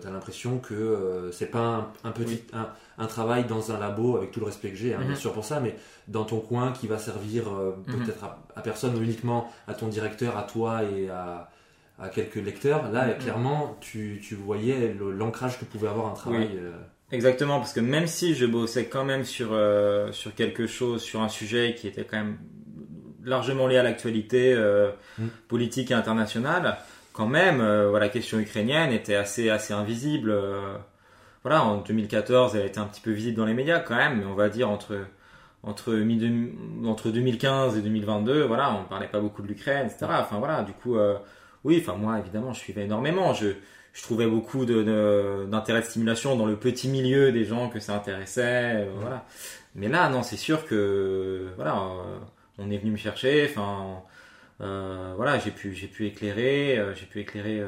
tu as l'impression que euh, c'est pas un, un petit un, un travail dans un labo, avec tout le respect que j'ai, hein, bien sûr pour ça, mais dans ton coin qui va servir euh, Mhm. peut-être à, à personne, ou uniquement à ton directeur, à toi et à, à quelques lecteurs. Là, Mhm. clairement, tu, tu voyais l'ancrage que pouvait avoir un travail. euh, Exactement, parce que même si je bossais quand même sur, euh, sur quelque chose, sur un sujet qui était quand même largement lié à l'actualité euh, Mm. politique et internationale, quand même, euh, voilà, la question ukrainienne était assez, assez invisible. euh, voilà, en 2014, elle était un petit peu visible dans les médias quand même, mais on va dire entre, entre, entre 2015 et 2022, voilà, on parlait pas beaucoup de l'Ukraine, etc. Enfin voilà, du coup, euh, oui, enfin moi, évidemment, je suivais énormément. Je, je trouvais beaucoup de- de- d'intérêt de, stimulation dans le petit milieu des gens que ça intéressait, euh, voilà. Mais là, non, c'est sûr que voilà, euh, on est venu me chercher. Enfin, euh, voilà, j'ai pu, j'ai pu éclairer, j'ai pu éclairer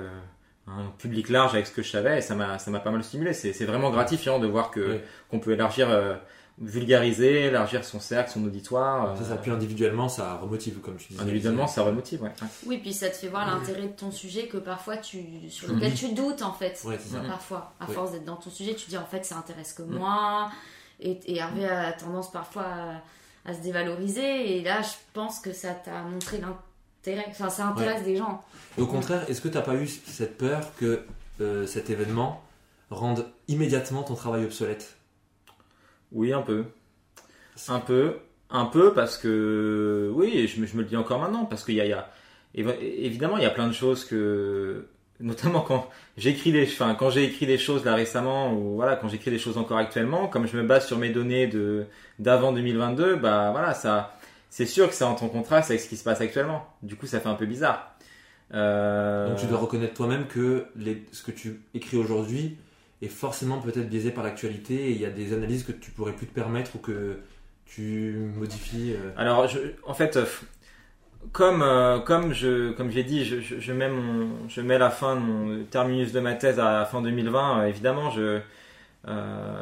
un public large avec ce que je savais, et ça m'a, ça m'a pas mal stimulé. C'est, c'est vraiment gratifiant de voir que Oui. qu'on peut élargir, euh, vulgariser, élargir son cercle, son auditoire. ça, euh, ça, puis individuellement, ça remotive, comme tu disais. individuellement, ça remotive, ouais. ouais. Oui, puis ça te fait voir l'intérêt de ton sujet que parfois tu, sur lequel tu doutes en fait. Ouais, c'est ça. Parfois, à force d'être dans ton sujet, tu te dis en fait ça intéresse que Mhm. moi. Et, et Hervé a tendance parfois à, à se dévaloriser. Et là, je pense que ça t'a montré l'intérêt. Enfin, ça intéresse des gens. Et au contraire, est-ce que tu n'as pas eu cette peur que euh, cet événement rende immédiatement ton travail obsolète? Oui, un peu. Un peu. Un peu parce que. Oui, je me, je me le dis encore maintenant, parce qu'il y a, il y a- évi- Évidemment, il y a plein de choses que. Notamment quand j'écris des, enfin, quand j'ai écrit des choses là récemment, ou voilà, quand j'écris des choses encore actuellement, comme je me base sur mes données de d'avant 2022, bah voilà, ça, c'est sûr que ça entre en contraste avec ce qui se passe actuellement. Du coup, ça fait un peu bizarre. Euh, Donc tu dois reconnaître toi-même que les- ce que tu écris aujourd'hui est forcément peut-être biaisé par l'actualité et il y a des analyses que tu pourrais plus te permettre ou que tu modifies. euh. Alors, en fait, euh, comme euh, comme je comme j'ai dit, je, je, mets mon je mets la fin de mon terminus de ma thèse à la fin 2020. euh, évidemment, je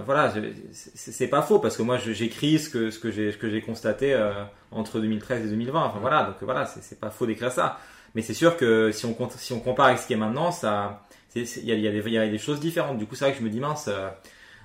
voilà, c'est pas faux parce que moi j'écris ce que ce que j'ai constaté entre 2013 et 2020. Enfin voilà, donc voilà, c'est pas faux d'écrire ça. Mais c'est sûr que si on si on compare avec ce qui est maintenant, ça il y y, a des- il y a des choses différentes. Du coup, c'est vrai que je me dis mince. euh,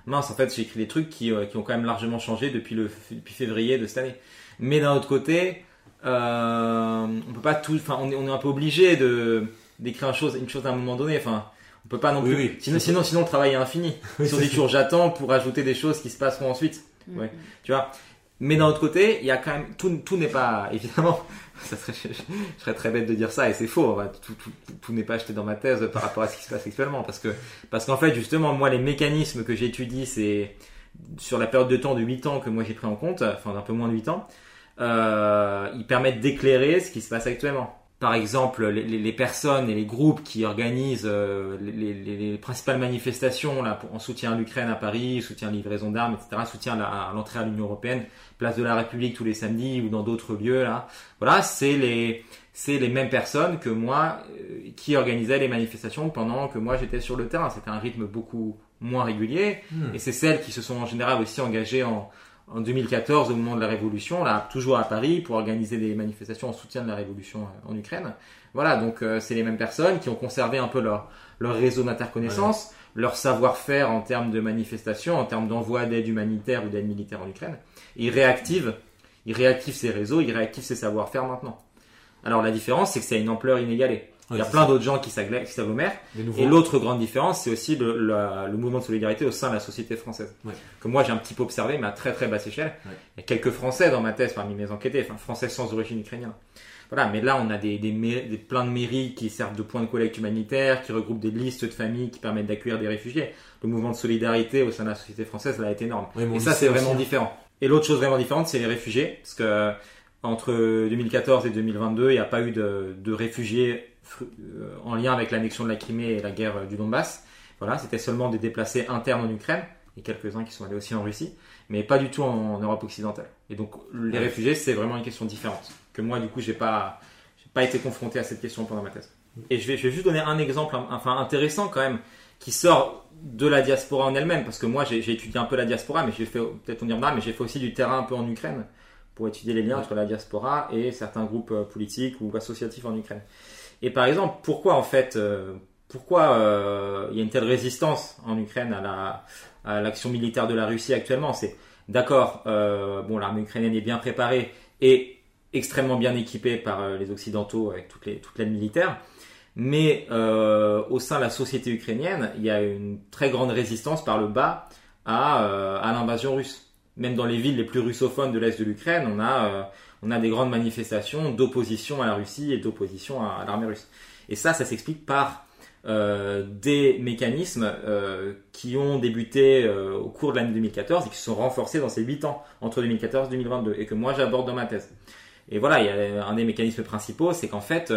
Mince, en fait, j'ai écrit des trucs qui, euh, qui ont quand même largement changé depuis, le, depuis février de cette année. Mais d'un autre côté, euh, on peut pas tout, enfin, on est, on est un peu obligé de d'écrire une chose, une chose à un moment donné. Enfin, on peut pas non plus. oui. Sinon, sinon, sinon, le travail est infini. Oui, si on dit toujours j'attends pour ajouter des choses qui se passeront ensuite, Ouais. Mhm. tu vois. Mais d'un autre côté, il y a quand même tout, tout n'est pas évidemment. Ça serait, je, je serais très bête de dire ça et c'est faux. Tout, tout- tout n'est pas acheté dans ma thèse par rapport à ce qui se passe actuellement parce que parce qu'en fait justement moi les mécanismes que j'étudie c'est sur la période de temps de 8 ans que moi j'ai pris en compte, enfin d'un peu moins de 8 ans, euh, ils permettent d'éclairer ce qui se passe actuellement. Par exemple, les, les, personnes et les groupes qui organisent euh, les, les, principales manifestations là, pour, en soutien à l'Ukraine à Paris, soutien à livraison d'armes, etc., soutien à, l'entrée à l'Union européenne, place de la République tous les samedis ou dans d'autres lieux, là, voilà, c'est les, c'est les mêmes personnes que moi euh, qui organisaient les manifestations pendant que moi j'étais sur le terrain. C'était un rythme beaucoup moins régulier, hmm. et c'est celles qui se sont en général aussi engagées en, en 2014 au moment de la révolution, là, toujours à Paris, pour organiser des manifestations en soutien de la révolution euh, en Ukraine. Voilà, donc euh, c'est les mêmes personnes qui ont conservé un peu leur, leur réseau d'interconnaissance, leur savoir-faire en termes de manifestations, en termes d'envoi d'aide humanitaire ou d'aide militaire en Ukraine. ils réactivent, ils réactivent ces réseaux, ils réactivent ces savoir-faire maintenant. Alors la différence, c'est que c'est une ampleur inégalée. Il y a plein d'autres gens qui s'agglomèrent. Et l'autre grande différence, c'est aussi le, le, mouvement de solidarité au sein de la société française. Que moi, j'ai un petit peu observé, mais à très très basse échelle. Il y a quelques Français dans ma thèse parmi mes enquêtés, enfin Français sans origine ukrainienne. Voilà, mais là, on a des, des, des, plein de mairies qui servent de point de collecte humanitaire, qui regroupent des listes de familles qui permettent d'accueillir des réfugiés. Le mouvement de solidarité au sein de la société française, là, est énorme. et ça, c'est vraiment différent. Et l'autre chose vraiment différente, c'est les réfugiés, parce que entre 2014 et 2022, il n'y a pas eu de, de réfugiés en lien avec l'annexion de la Crimée et la guerre du Donbass. Voilà, c'était seulement des déplacés internes en Ukraine et quelques-uns qui sont allés aussi en Russie, mais pas du tout en, Europe occidentale. Et donc les réfugiés, c'est vraiment une question différente que moi du coup j'ai pas pas été confronté à cette question pendant ma thèse. Et je vais, je vais juste donner un exemple, enfin intéressant quand même, qui sort de la diaspora en elle-même, parce que moi j'ai étudié un peu la diaspora, mais j'ai fait peut-être on dira mais j'ai fait aussi du terrain un peu en Ukraine pour étudier les liens entre la diaspora et certains groupes euh, politiques ou associatifs en Ukraine. Et par exemple, pourquoi en fait, euh, pourquoi euh, il y a une telle résistance en Ukraine à la à l'action militaire de la Russie actuellement? C'est d'accord, euh, bon, l'armée ukrainienne est bien préparée et extrêmement bien équipée par les occidentaux avec toutes les toute l'aide militaire, mais au sein de la société ukrainienne, il y a une très grande résistance par le bas à, à l'invasion russe. Même dans les villes les plus russophones de l'est de l'Ukraine, on a on a des grandes manifestations d'opposition à la Russie et d'opposition à, l'armée russe. Et ça, ça s'explique par euh, des mécanismes euh, qui ont débuté euh, au cours de l'année 2014 et qui se sont renforcés dans ces 8 ans entre 2014 et 2022 et que moi j'aborde dans ma thèse. Et voilà, il y a un des mécanismes principaux, c'est qu'en fait,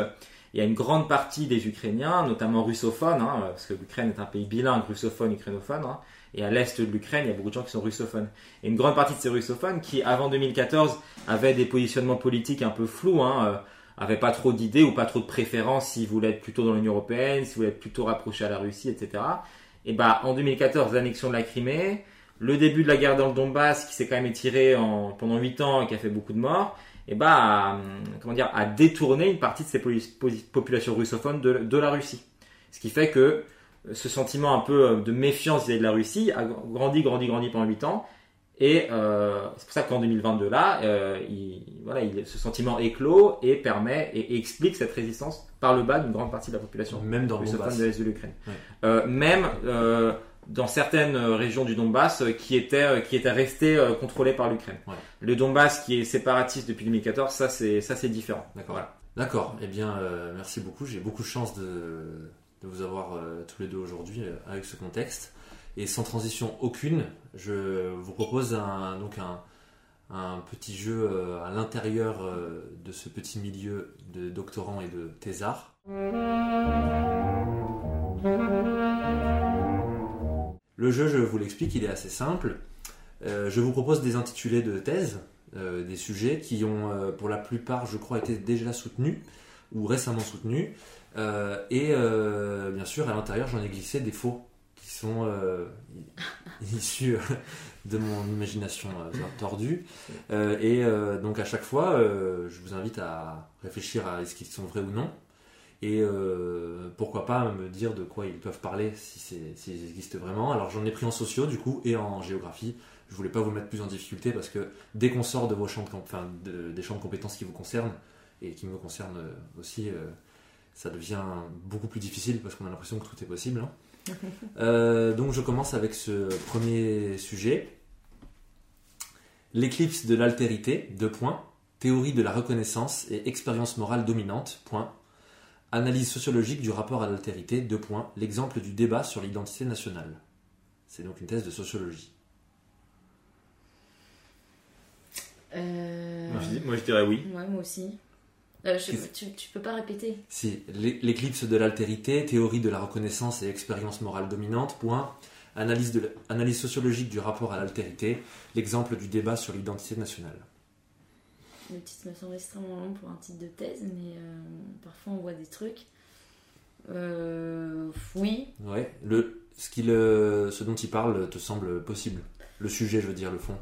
il y a une grande partie des Ukrainiens, notamment russophones, hein, parce que l'Ukraine est un pays bilingue, russophone, ukrainophone, hein, et à l'est de l'Ukraine, il y a beaucoup de gens qui sont russophones. Et une grande partie de ces russophones qui, avant 2014, avaient des positionnements politiques un peu flous, hein, euh, avaient pas trop d'idées ou pas trop de préférences s'ils voulaient être plutôt dans l'Union Européenne, s'ils voulaient être plutôt rapprochés à la Russie, etc. Et bah, en 2014, l'annexion de la Crimée, le début de la guerre dans le Donbass qui s'est quand même étiré en, pendant 8 ans et qui a fait beaucoup de morts, et bah, comment dire, a détourné une partie de ces populations russophones de, de la Russie. Ce qui fait que ce sentiment un peu euh, de méfiance vis-à-vis de la Russie a grandi, grandi, grandi pendant 8 ans. Et euh, c'est pour ça qu'en 2022 là, euh, il, voilà, il, ce sentiment éclot et permet et, explique cette résistance par le bas d'une grande partie de la population. Même dans le Donbass. de l'Ukraine. Euh, même euh, dans certaines régions du Donbass qui étaient qui étaient restées contrôlées par l'Ukraine. Le Donbass qui est séparatiste depuis 2014, ça c'est ça c'est différent. D'accord. D'accord. Eh bien, merci beaucoup. J'ai beaucoup de chance de de vous avoir euh, tous les deux aujourd'hui euh, avec ce contexte. Et sans transition aucune, je vous propose un, donc un, un petit jeu euh, à l'intérieur de ce petit milieu de doctorants et de thésards. Le jeu, je vous l'explique, il est assez simple. je vous propose des intitulés de thèse, des sujets qui ont pour la plupart, je crois, été déjà soutenus ou récemment soutenus. Euh, et euh, bien sûr, à l'intérieur, j'en ai glissé des faux qui sont euh, issus de mon imagination tordue. et donc à chaque fois, je vous invite à réfléchir à est-ce qu'ils sont vrais ou non. Et pourquoi pas me dire de quoi ils peuvent parler s'ils si existent vraiment. Alors j'en ai pris en sociaux du coup et en géographie. Je voulais pas vous mettre plus en difficulté parce que dès qu'on sort de vos champs de, des champs de compétences qui vous concernent et qui me concernent aussi, ça devient beaucoup plus difficile parce qu'on a l'impression que tout est possible. Hein. Euh, donc je commence avec ce premier sujet. L'éclipse de l'altérité, deux points. Théorie de la reconnaissance et expérience morale dominante, point. Analyse sociologique du rapport à l'altérité, deux points. L'exemple du débat sur l'identité nationale. C'est donc une thèse de sociologie. Euh, moi, je, dirais oui. moi aussi. Euh, je- tu, tu peux pas répéter. Si, l'é- l'éclipse de l'altérité, théorie de la reconnaissance et expérience morale dominante, point. Analyse, de analyse sociologique du rapport à l'altérité, l'exemple du débat sur l'identité nationale. Le titre me semble extrêmement long pour un titre de thèse, mais euh, parfois on voit des trucs. Euh, oui, Ouais, le, ce, qu'il, ce dont il parle te semble possible. Le sujet, je veux dire, le fond.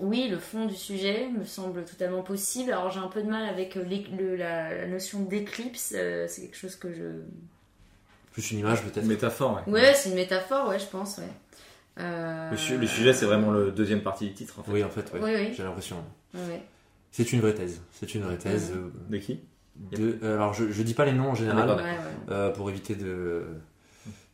Oui, le fond du sujet me semble totalement possible. Alors j'ai un peu de mal avec euh, le- la, la notion d'éclipse. euh, c'est quelque chose que je. Plus une image, peut-être. Métaphore, ouais. Ouais, c'est une métaphore, ouais, je pense, ouais. Euh, Le, su- le sujet, c'est vraiment le deuxième partie du titre, en fait. Oui, en fait, ouais. Oui, oui. j'ai l'impression. Ouais. C'est une vraie thèse. C'est une vraie thèse. De qui? de, euh, alors, je, je dis pas les noms en général. d'accord. Ouais, ouais. euh, pour éviter de,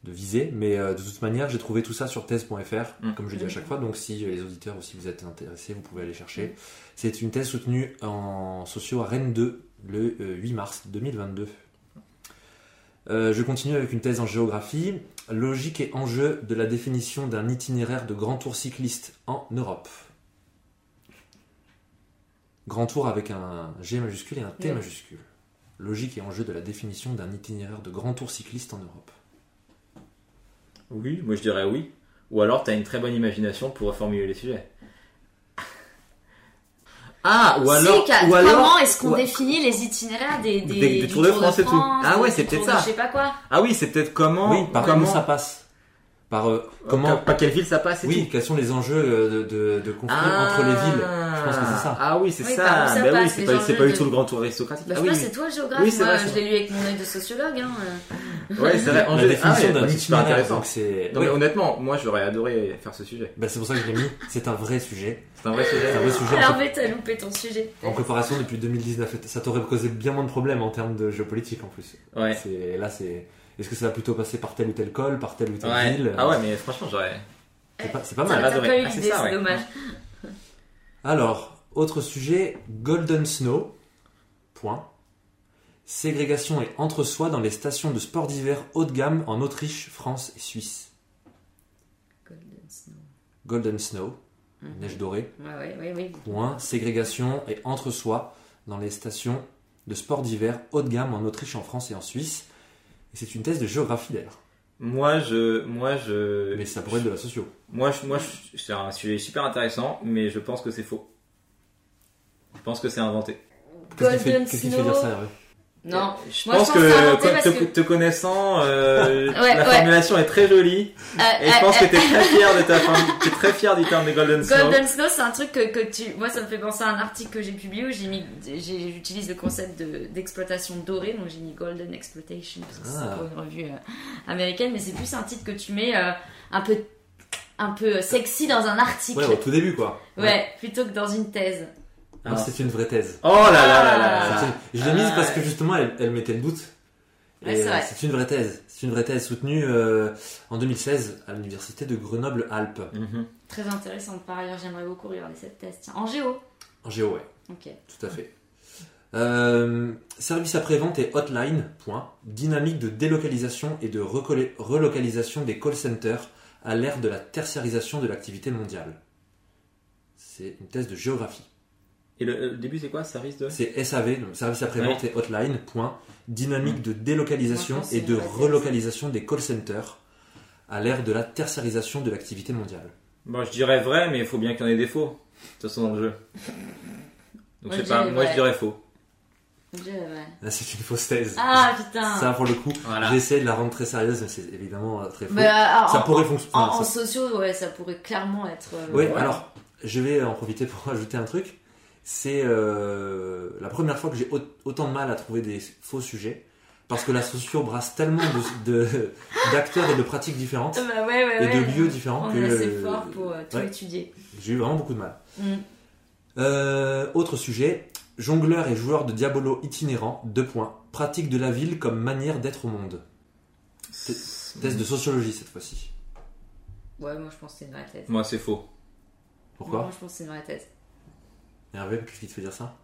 de viser. Mais euh, de toute manière, j'ai trouvé tout ça sur thèse.fr, Mm. comme je dis à chaque fois. Donc si euh, les auditeurs aussi vous êtes intéressés, vous pouvez aller chercher. C'est une thèse soutenue en sociaux à Rennes 2 le euh, 8 mars 2022. Euh, je continue avec une thèse en géographie. Logique et enjeu de la définition d'un itinéraire de grand tour cycliste en Europe. Grand tour avec un G majuscule et un T Oui. majuscule. Logique et enjeu de la définition d'un itinéraire de grand tour cycliste en Europe. Oui, moi je dirais oui. Ou alors t'as une très bonne imagination pour reformuler les sujets. Ah, ou alors, ou comment alors, est-ce qu'on ou- définit les itinéraires des, des, Des- des du Tours de France et tout. Ah ouais, c'est peut-être ça. Je sais pas quoi. ah oui, c'est peut-être comment, oui, par comment, comment ça passe Par euh, comment, par quelle ville ça passe et Oui, tout. quels sont les enjeux euh, de, de, de conflit Ah, entre les villes? Je pense que c'est ça. Ah oui, c'est Oui, ça. ça Bah oui, passe, c'est pas, c'est enjeux pas du de- tout le grand tour aristocratique. Bah, ah oui, c'est toi le géographe. Oui, c'est Moi, vrai, je l'ai lu avec mon œil de sociologue. Hein. euh. ouais, c'est vrai. La Angers- définition ah ouais, d'un bah, c'est super intéressant. c'est. Honnêtement, moi j'aurais adoré faire ce sujet. Bah, c'est pour ça que je l'ai mis. C'est un vrai sujet. C'est un vrai sujet. C'est un vrai sujet. Alors, en, mais t'as loupé ton sujet. en préparation depuis 2019. Ça t'aurait causé bien moins de problèmes en termes de géopolitique en plus. Ouais. Là, c'est. Est-ce que ça va plutôt passer par tel ou tel col, par telle ou telle Ouais. ville Ah ouais, mais franchement, j'aurais. C'est pas, c'est pas mal. pas eu Ah, c'est dommage. Alors, sujet, Golden Snow. Point. Ségrégation et entre-soi dans les stations de sport d'hiver haut de gamme en Autriche, France et Suisse. Golden Snow. Golden Snow, Mhm. neige dorée. Ouais, ouais, ouais, oui. Point. Ségrégation et entre-soi dans les stations de sport d'hiver haut de gamme en Autriche, en France et en Suisse. Et c'est une thèse de géographie d'ailleurs. Moi, je, moi, je, Mais ça pourrait être de la socio. moi, je, moi, je- c'est un sujet super intéressant, mais je pense que c'est faux. Je pense que c'est inventé. Qu'est-ce qui fait, Golden qu'est-ce qui fait dire ça, Hervé Je Non. Moi, pense je pense que, te, que- te connaissant, euh, Ouais, la ouais. formulation est très jolie, Euh, et je euh, pense euh, que t'es très fier de ta t'es très fier du terme de Golden Snow. Golden Snow, c'est un truc que, que tu. Moi, ça me fait penser à un article que j'ai publié où j'ai mis, j'utilise le concept de- d'exploitation dorée, donc j'ai mis Golden Exploitation parce que Ah. c'est pour une revue euh, américaine, mais c'est plus un titre que tu mets euh, un peu, un peu sexy dans un article. Ouais, au tout début quoi. Ouais, plutôt que dans une thèse. Moi, c'est une vraie thèse. Oh là là là là Ah. là. Une- Je l'ai mise Ah. parce que justement elle, elle mettait le doute. Ouais, Et, c'est euh, vrai. c'est une vraie thèse. C'est une vraie thèse soutenue euh, en 2016 à l'université de Grenoble-Alpes. Mhm. Très intéressante par ailleurs, j'aimerais beaucoup regarder cette thèse. Tiens, en géo. En géo, ouais, Ok. tout à fait. Euh, service après-vente et hotline, point. Dynamique de délocalisation et de relocalisation des call centers à l'ère de la tertiarisation de l'activité mondiale. C'est une thèse de géographie. Et le, le début, c'est quoi, service de C'est SAV, donc service après-vente et hotline, point. Dynamique de délocalisation et de relocalisation des call centers à l'ère de la tertiarisation de l'activité mondiale. Bon, je dirais vrai, mais il faut bien qu'il y en ait des faux. De toute façon, dans le jeu. Donc, Moi, je sais pas, dirais moi, je dirais faux. Je- ouais. Là, c'est une fausse thèse. Ah putain. Ça, pour le coup, Voilà. essayé de la rendre très sérieuse, mais c'est évidemment euh, très faux. Mais, euh, alors, ça en- pourrait fonctionner. En, en ça- sociaux, ouais, ça pourrait clairement être. euh, Ouais, Ouais. alors, je vais en profiter pour ajouter un truc. C'est euh, la première fois que j'ai au- autant de mal à trouver des faux sujets. Parce que la socio brasse tellement de- de- d'acteurs et de pratiques différentes Bah ouais, ouais, et ouais. de lieux différents On que est assez fort pour euh, tout ouais. étudier. j'ai eu vraiment beaucoup de mal. Mm. Euh, autre sujet, jongleur et joueur de diabolo itinérant, deux points. Pratique de la ville comme manière d'être au monde. Thèse de sociologie cette fois-ci. Ouais, moi je pense que c'est une vraie thèse. Moi, c'est faux. Pourquoi? Moi je pense que c'est une vraie thèse. Hervé, qu'est-ce qui te fait dire ça?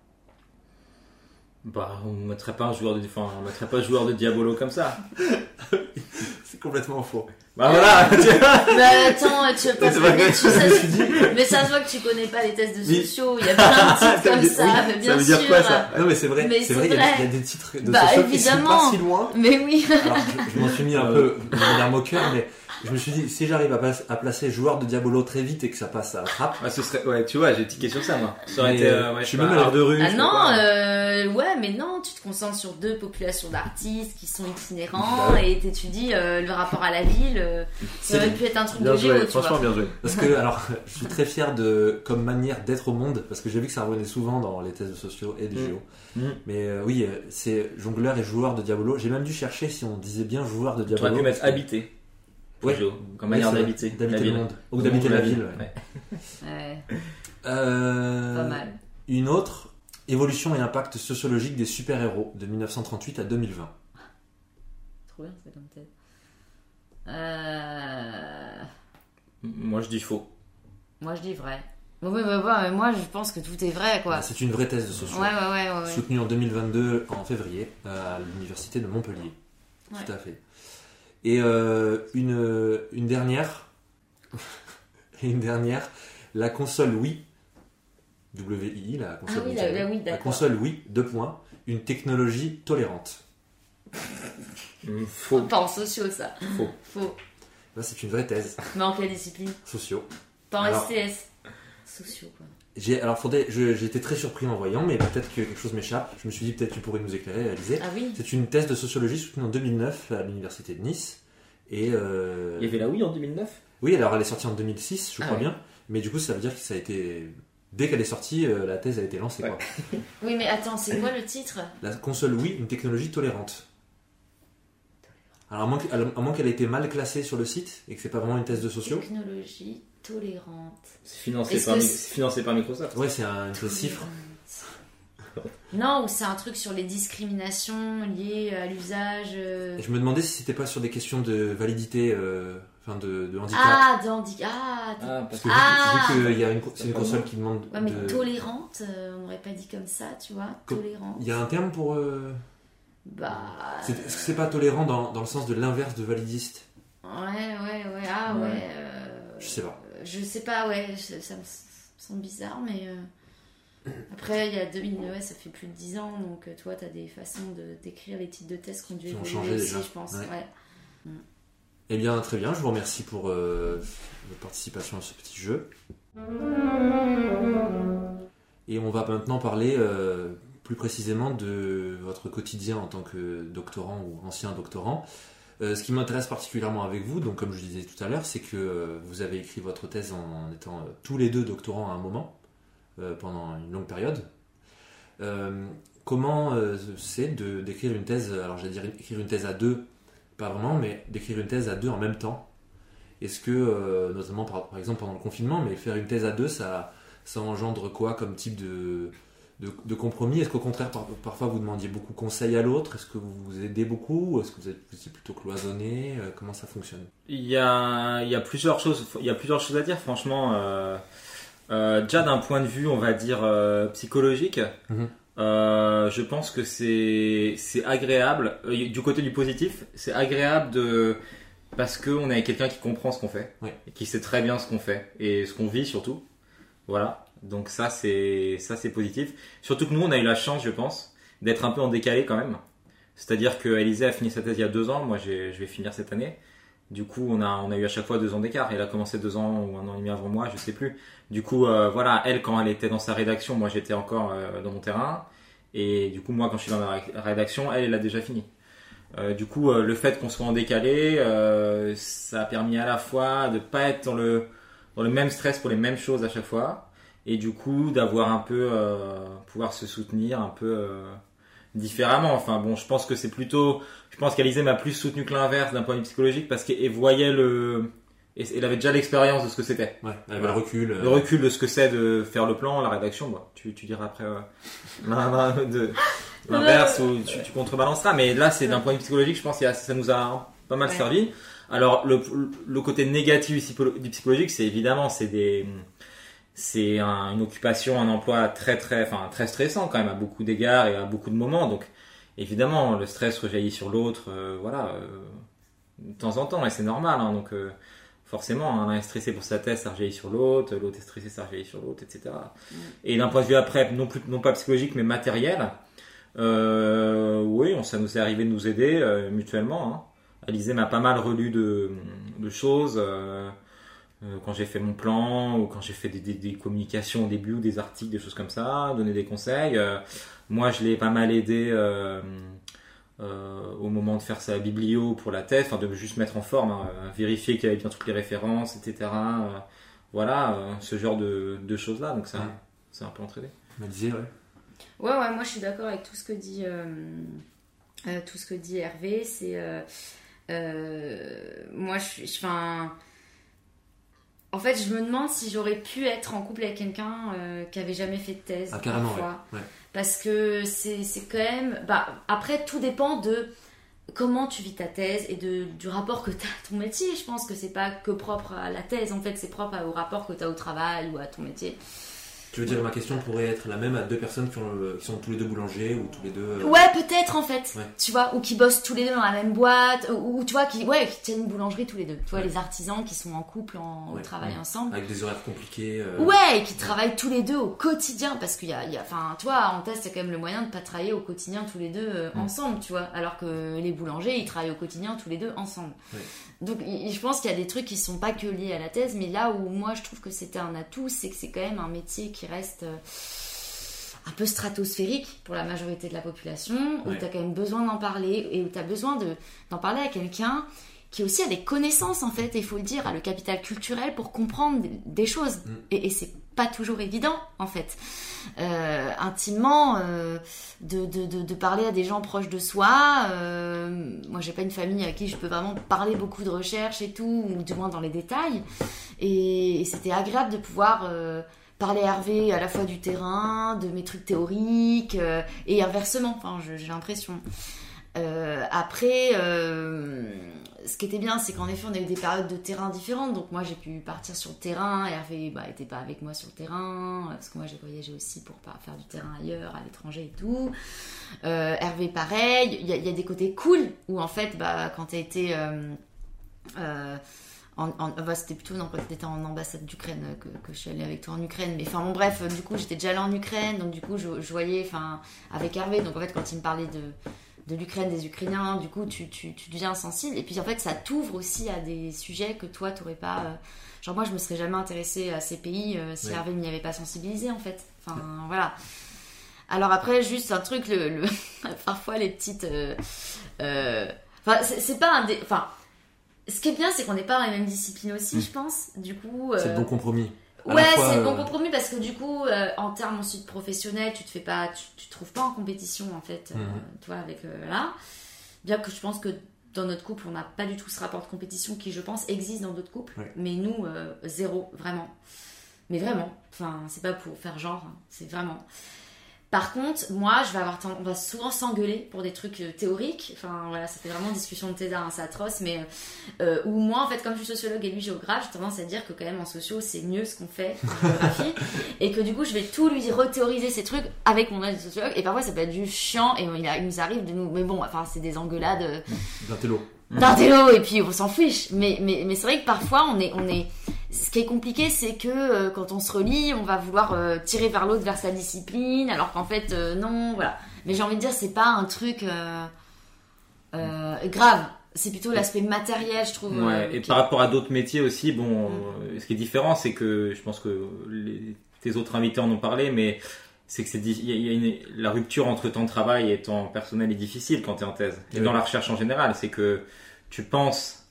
Bah, on mettrait pas un joueur de, enfin, on mettrait pas un joueur de Diabolo comme ça. C'est complètement faux. Bah voilà. tu vois. Bah attends, tu veux pas mais, que- tu sais- mais ça se voit que tu connais pas les tests de sociaux, il y a plein de titres Ça comme veut- ça, oui, mais ça bien veut dire sûr. quoi, ça? Non mais c'est vrai, c'est vrai, il y, a, il y a des titres de Bah, sociaux qui sont pas évidemment. si loin. Mais oui. Alors je, je m'en suis mis un peu de manière moqueur, mais je me suis dit si j'arrive à, à placer joueur de Diabolo très vite et que ça passe à la trappe, Ah, ce serait, ouais, tu vois, j'ai tiqué sur ça, moi. Ça aurait été, euh, euh, ouais, je suis même art de rue. Ah non, euh, ouais, mais non, tu te concentres sur deux populations d'artistes qui sont itinérants Bah ouais. et t'étudies euh, le rapport à la ville. ça aurait pu être un truc Bien de géo, joué, tu franchement, bien joué. parce que alors je suis très fier de comme manière d'être au monde, parce que j'ai vu que ça revenait souvent dans les tests de sociaux et des Mm. géos. Mm. Mais euh, oui, c'est jongleur et joueur de Diabolo. J'ai même dû chercher si on disait bien joueur de Tu Diabolo. aurais pu mettre parce habiter. Ouais. Comme Oui, manière d'habiter. D'habiter la le ville. monde. Ou d'habiter la ville. ouais. ouais. Ouais, Euh, pas mal. Une autre, évolution et impact sociologique des super-héros de 1938 à 2020. Trop bien, c'est comme tête. Euh... Moi, je dis faux. Moi, je dis vrai. Oui, oui, oui, mais moi, je pense que tout est vrai, quoi. Ah, C'est une vraie thèse de sociaux. Ouais, ouais, ouais, ouais. ouais. Soutenue en 2022 en février à l'université de Montpellier. Ouais. Tout à fait. Et euh, une, une dernière, et une dernière, la console Wii, WI, la console Ah oui, la- la Wii, d'accord. console Wii, deux points, une technologie tolérante. Mm, Faux. Pas en sociaux, ça. Faux. Faux. Là, c'est une vraie thèse, Mais en quelle discipline sociaux. Pas en STS. Sociaux, quoi. J'ai, alors, faudrait, je- j'ai été très surpris en voyant, mais peut-être que quelque chose m'échappe. Je me suis dit, peut-être tu pourrais nous éclairer, Alizé. Ah oui C'est une thèse de sociologie soutenue en 2009 à l'université de Nice. Et euh, Il y avait la Wii en 2009 oui, alors elle est sortie en 2006, je Ah crois ouais. bien. Mais du coup, ça veut dire que ça a été. Dès qu'elle est sortie, euh, la thèse a été lancée. Ouais. Quoi. Oui, mais attends, c'est quoi le titre? La console Wii, une technologie tolérante. Alors, à moins, que- à moins qu'elle ait été mal classée sur le site et que c'est pas vraiment une thèse de sociaux. Technologie tolérante. C'est financé, par financé par Microsoft. Ouais, c'est un, chiffre. Non, ou c'est un truc sur les discriminations liées à l'usage. euh, je me demandais si c'était pas sur des questions de validité, euh, enfin de, de handicap. Ah, d'handi- Ah, Ah, parce Parce que que Ah vu, vu qu'il y a une, c'est une console qui demande. Ouais, mais de- tolérante, euh, on n'aurait pas dit comme ça, tu vois. Co- Tolérante. Il y a un terme pour. euh, Bah. c'est- Est-ce que c'est pas tolérant dans, dans le sens de l'inverse de validiste? Ouais, ouais, ouais. Ah, ouais. Ouais. euh, Je sais pas. Je sais pas, ouais. je- Ça me semble bizarre, mais. euh, Après, il y a 2000, ouais, ça fait plus de 10 ans, donc euh, toi, t'as des façons de décrire les titres de tests qui ont dû évoluer aussi, déjà. je pense. Ouais. Ouais. Eh bien, très bien, je vous remercie pour euh, votre participation à ce petit jeu. Et on va maintenant parler euh, plus précisément de votre quotidien en tant que doctorant ou ancien doctorant. Euh, ce qui m'intéresse particulièrement avec vous, donc comme je disais tout à l'heure, c'est que euh, vous avez écrit votre thèse en étant euh, tous les deux doctorants à un moment, pendant une longue période. Comment c'est d'écrire une thèse, alors j'allais dire écrire une thèse à deux, pas vraiment, mais d'écrire une thèse à deux en même temps? Est-ce que, notamment par, par exemple pendant le confinement, mais faire une thèse à deux, ça, ça engendre quoi comme type de, de, de compromis Est-ce qu'au contraire, par- parfois vous demandiez beaucoup conseil à l'autre? Est-ce que vous vous aidez beaucoup? Est-ce que vous êtes, vous plutôt cloisonné? Euh, Comment ça fonctionne? Il y a, il y a plusieurs choses, il y a plusieurs choses à dire, franchement. euh, euh, déjà d'un point de vue, on va dire euh, psychologique, Mhm. euh, je pense que c'est agréable. du côté du positif, c'est agréable de parce que on est avec quelqu'un qui comprend ce qu'on fait Ouais. et qui sait très bien ce qu'on fait et ce qu'on vit surtout. Voilà. Donc ça c'est ça c'est positif. Surtout que nous on a eu la chance, je pense, d'être un peu en décalé quand même. C'est-à-dire que Alizé a fini sa thèse il y a deux ans, moi je vais finir cette année. Du coup, on a, on a eu à chaque fois deux ans d'écart. Elle a commencé deux ans ou un an et demi avant moi, je sais plus. Du coup, euh, voilà, elle, quand elle était dans sa rédaction, moi j'étais encore euh, dans mon terrain. Et du coup, moi, quand je suis dans ma ré- rédaction, elle, elle a déjà fini. Euh, du coup, euh, le fait qu'on soit en décalé, euh, ça a permis à la fois de pas être dans le, dans le même stress pour les mêmes choses à chaque fois. Et du coup, d'avoir un peu, euh, pouvoir se soutenir un peu euh, différemment. Enfin bon, je pense que c'est plutôt je pense qu'Alizé m'a plus soutenu que l'inverse d'un point de vue psychologique parce qu'elle voyait le. Elle avait déjà l'expérience de ce que c'était. Ouais, avec Voilà. le recul. euh, Le recul de ce que c'est de faire le plan, la rédaction. Bon, tu, tu diras après euh, l'inverse ou tu, tu contrebalanceras. Mais là, c'est d'un point de vue psychologique, je pense que ça nous a pas mal Ouais. servi. Alors, le, le côté négatif du psychologique, c'est évidemment, c'est des. C'est une occupation, un emploi très très, enfin très stressant quand même à beaucoup d'égards et à beaucoup de moments. Donc évidemment, le stress rejaillit sur l'autre, euh, voilà, euh, de temps en temps, et c'est normal. Hein, donc euh, forcément, un est stressé pour sa thèse, ça rejaillit sur l'autre, l'autre est stressé, ça rejaillit sur l'autre, etc. Et d'un point de vue après, non plus, non pas psychologique, mais matériel, oui, on, ça nous est arrivé de nous aider mutuellement. Hein. Alizé m'a pas mal relu de, de choses. Euh, quand j'ai fait mon plan ou quand j'ai fait des, communications au début ou des articles, des choses comme ça, donner des conseils. Euh, moi, je l'ai pas mal aidé euh, au moment de faire sa biblio pour la thèse, enfin de juste mettre en forme, hein, vérifier qu'il y avait bien toutes les références, etc. voilà, ce genre de, choses-là. Donc ça, c'est un peu entraîné. ouais. Ouais, ouais, moi je suis d'accord avec tout ce que dit, tout ce que dit Hervé. C'est. moi, je suis. Enfin en fait, je me demande si j'aurais pu être en couple avec quelqu'un euh, qui avait jamais fait de thèse. Ah, carrément, Parce que c'est quand même. Bah, après, tout dépend de comment tu vis ta thèse et de, du rapport que tu as à ton métier. Je pense que c'est pas que propre à la thèse, en fait, c'est propre au rapport que tu as au travail ou à ton métier. Tu veux dire, ma question pourrait être la même à deux personnes qui, sont tous les deux boulangers ou tous les deux. Euh, ouais, peut-être en fait. Tu vois, ou qui bossent tous les deux dans la même boîte, ou, tu vois, qui, ouais, qui tiennent une boulangerie tous les deux. Tu vois, les artisans qui sont en couple, en, au travail ensemble. Avec des horaires compliqués. Euh. Ouais, et qui travaillent tous les deux au quotidien, parce qu'il y a, enfin, tu vois, en thèse, c'est quand même le moyen de pas travailler au quotidien tous les deux euh, ensemble, tu vois. Alors que les boulangers, ils travaillent au quotidien tous les deux ensemble. Donc, je pense qu'il y a des trucs qui sont pas que liés à la thèse, mais là où moi je trouve que c'était un atout, c'est que c'est quand même un métier qui reste euh, un peu stratosphérique pour la majorité de la population, où tu as quand même besoin d'en parler et où tu as besoin d'en parler à quelqu'un qui aussi a des connaissances en fait, il faut le dire, a le capital culturel pour comprendre des choses. Mm. Et, et c'est pas toujours évident en fait. Euh, intimement, euh, de, de, de, parler à des gens proches de soi. Euh, moi, j'ai pas une famille à qui je peux vraiment parler beaucoup de recherche et tout, ou du moins dans les détails. Et, c'était agréable de pouvoir parler à Hervé à la fois du terrain, de mes trucs théoriques, et inversement, enfin, j'ai l'impression. après, ce qui était bien, c'est qu'en effet, on a eu des périodes de terrain différentes. Donc moi, j'ai pu partir sur le terrain. Hervé bah, était pas avec moi sur le terrain parce que moi, j'ai voyagé aussi pour faire du terrain ailleurs, à l'étranger et tout. Euh, Hervé, pareil. Il y, a des côtés cool où en fait, bah, quand tu été euh, euh, bah, c'était plutôt non, en ambassade d'Ukraine que, je suis allée avec toi en Ukraine. Mais enfin, bref, du coup, j'étais déjà allée en Ukraine, donc du coup, je, je voyais, avec Hervé. Donc en fait, quand il me parlait de de l'Ukraine, des Ukrainiens, du coup, tu, tu, tu, deviens sensible. Et puis, en fait, ça t'ouvre aussi à des sujets que toi, tu n'aurais pas. Euh, genre, moi, je me serais jamais intéressée à ces pays euh, si Hervé m'y avait pas sensibilisé, en fait. Enfin, voilà. Alors, après, juste un truc, le, parfois, les petites. Euh, enfin, c'est pas un. Enfin, ce qui est bien, c'est qu'on n'est pas dans la même discipline aussi, mm. je pense. Du coup. C'est le bon compromis. Ouais, c'est le bon euh, compromis parce que du coup, euh, en termes ensuite professionnels, tu te fais pas, tu, te trouves pas en compétition en fait, euh, mhm. toi avec là. Bien que je pense que dans notre couple, on n'a pas du tout ce rapport de compétition qui, je pense, existe dans d'autres couples. Mais nous, zéro, vraiment. Mais vraiment. Enfin, c'est pas pour faire genre, hein, c'est vraiment. Par contre, moi, je vais avoir on va souvent s'engueuler pour des trucs euh, théoriques. Enfin, voilà, ça fait vraiment discussion de thésard, hein, c'est atroce. Mais euh, ou moi, en fait, comme je suis sociologue et lui géographe, j'ai tendance à dire que quand même en sociaux, c'est mieux ce qu'on fait en géographie. et que du coup, je vais tout lui rethéoriser ces trucs avec mon aide de sociologue. Et parfois, ça peut être du chiant et il, nous arrive de nous. Mais bon, enfin, c'est des engueulades. Euh, D'intello. D'intello, et puis on s'en fiche. Mais, mais, mais c'est vrai que parfois, on est. On est ce qui est compliqué, c'est que euh, quand on se relie, on va vouloir euh, tirer vers l'autre, vers sa discipline, alors qu'en fait, euh, non, voilà. Mais j'ai envie de dire, c'est pas un truc grave. C'est plutôt l'aspect matériel, je trouve. Ouais, et par rapport à d'autres métiers aussi, bon, mm. ce qui est différent, c'est que je pense que tes autres invités en ont parlé, mais c'est que c'est y a la rupture entre temps de travail et temps personnel est difficile quand tu es en thèse. Et dans la recherche en général, c'est que tu penses,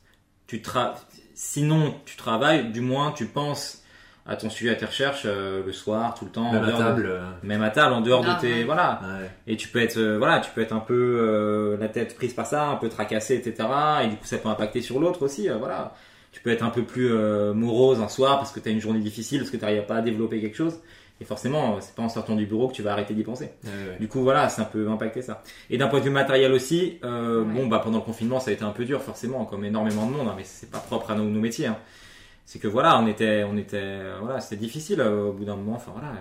tu travailles sinon tu travailles, du moins tu penses à ton sujet, à tes recherches euh, le soir, tout le temps, même à table, euh. même à table, en dehors de ah, tes, voilà. Et tu peux être, euh, voilà, tu peux être un peu la tête prise par ça, un peu tracassé, etc. Et du coup, ça peut impacter sur l'autre aussi, voilà. Tu peux être un peu plus morose un soir parce que tu as une journée difficile, parce que tu n'arrives pas à développer quelque chose. Et forcément, c'est pas en sortant du bureau que tu vas arrêter d'y penser. Du coup, voilà, ça peut impacter ça. Et d'un point de vue matériel aussi, euh, bon, bah pendant le confinement, ça a été un peu dur, forcément, comme énormément de monde, hein, mais c'est pas propre à nos, nos métiers. Hein. c'est que voilà, on était, on était, voilà, c'était difficile au bout d'un moment. Enfin voilà.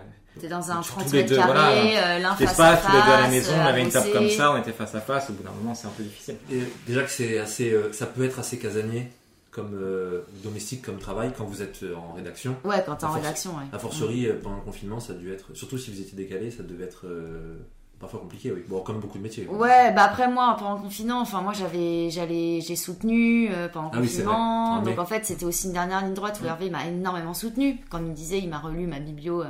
T'es dans un Tous 30 les mètres deux, voilà. carrés, euh, l'un face pas à tous les deux à la face, maison, on euh, avait une table comme ça, on était face à face. Au bout d'un moment, c'est un peu difficile. Et déjà que c'est assez, euh, ça peut être assez casanier comme euh, domestique, comme travail quand vous êtes euh, en rédaction. Ouais, quand t'es en rédaction, ouais. A fortiori, euh, pendant le confinement, ça a dû être, surtout si vous étiez décalé, ça devait être euh, parfois compliqué, oui. Bon, comme beaucoup de métiers. Ouais, bah après moi pendant le confinement, enfin moi j'avais j'allais j'ai soutenu euh, pendant le Ah confinement, donc en fait c'était aussi une dernière ligne droite où. Hervé m'a énormément soutenu. Quand il me disait, il m'a relu ma biblio,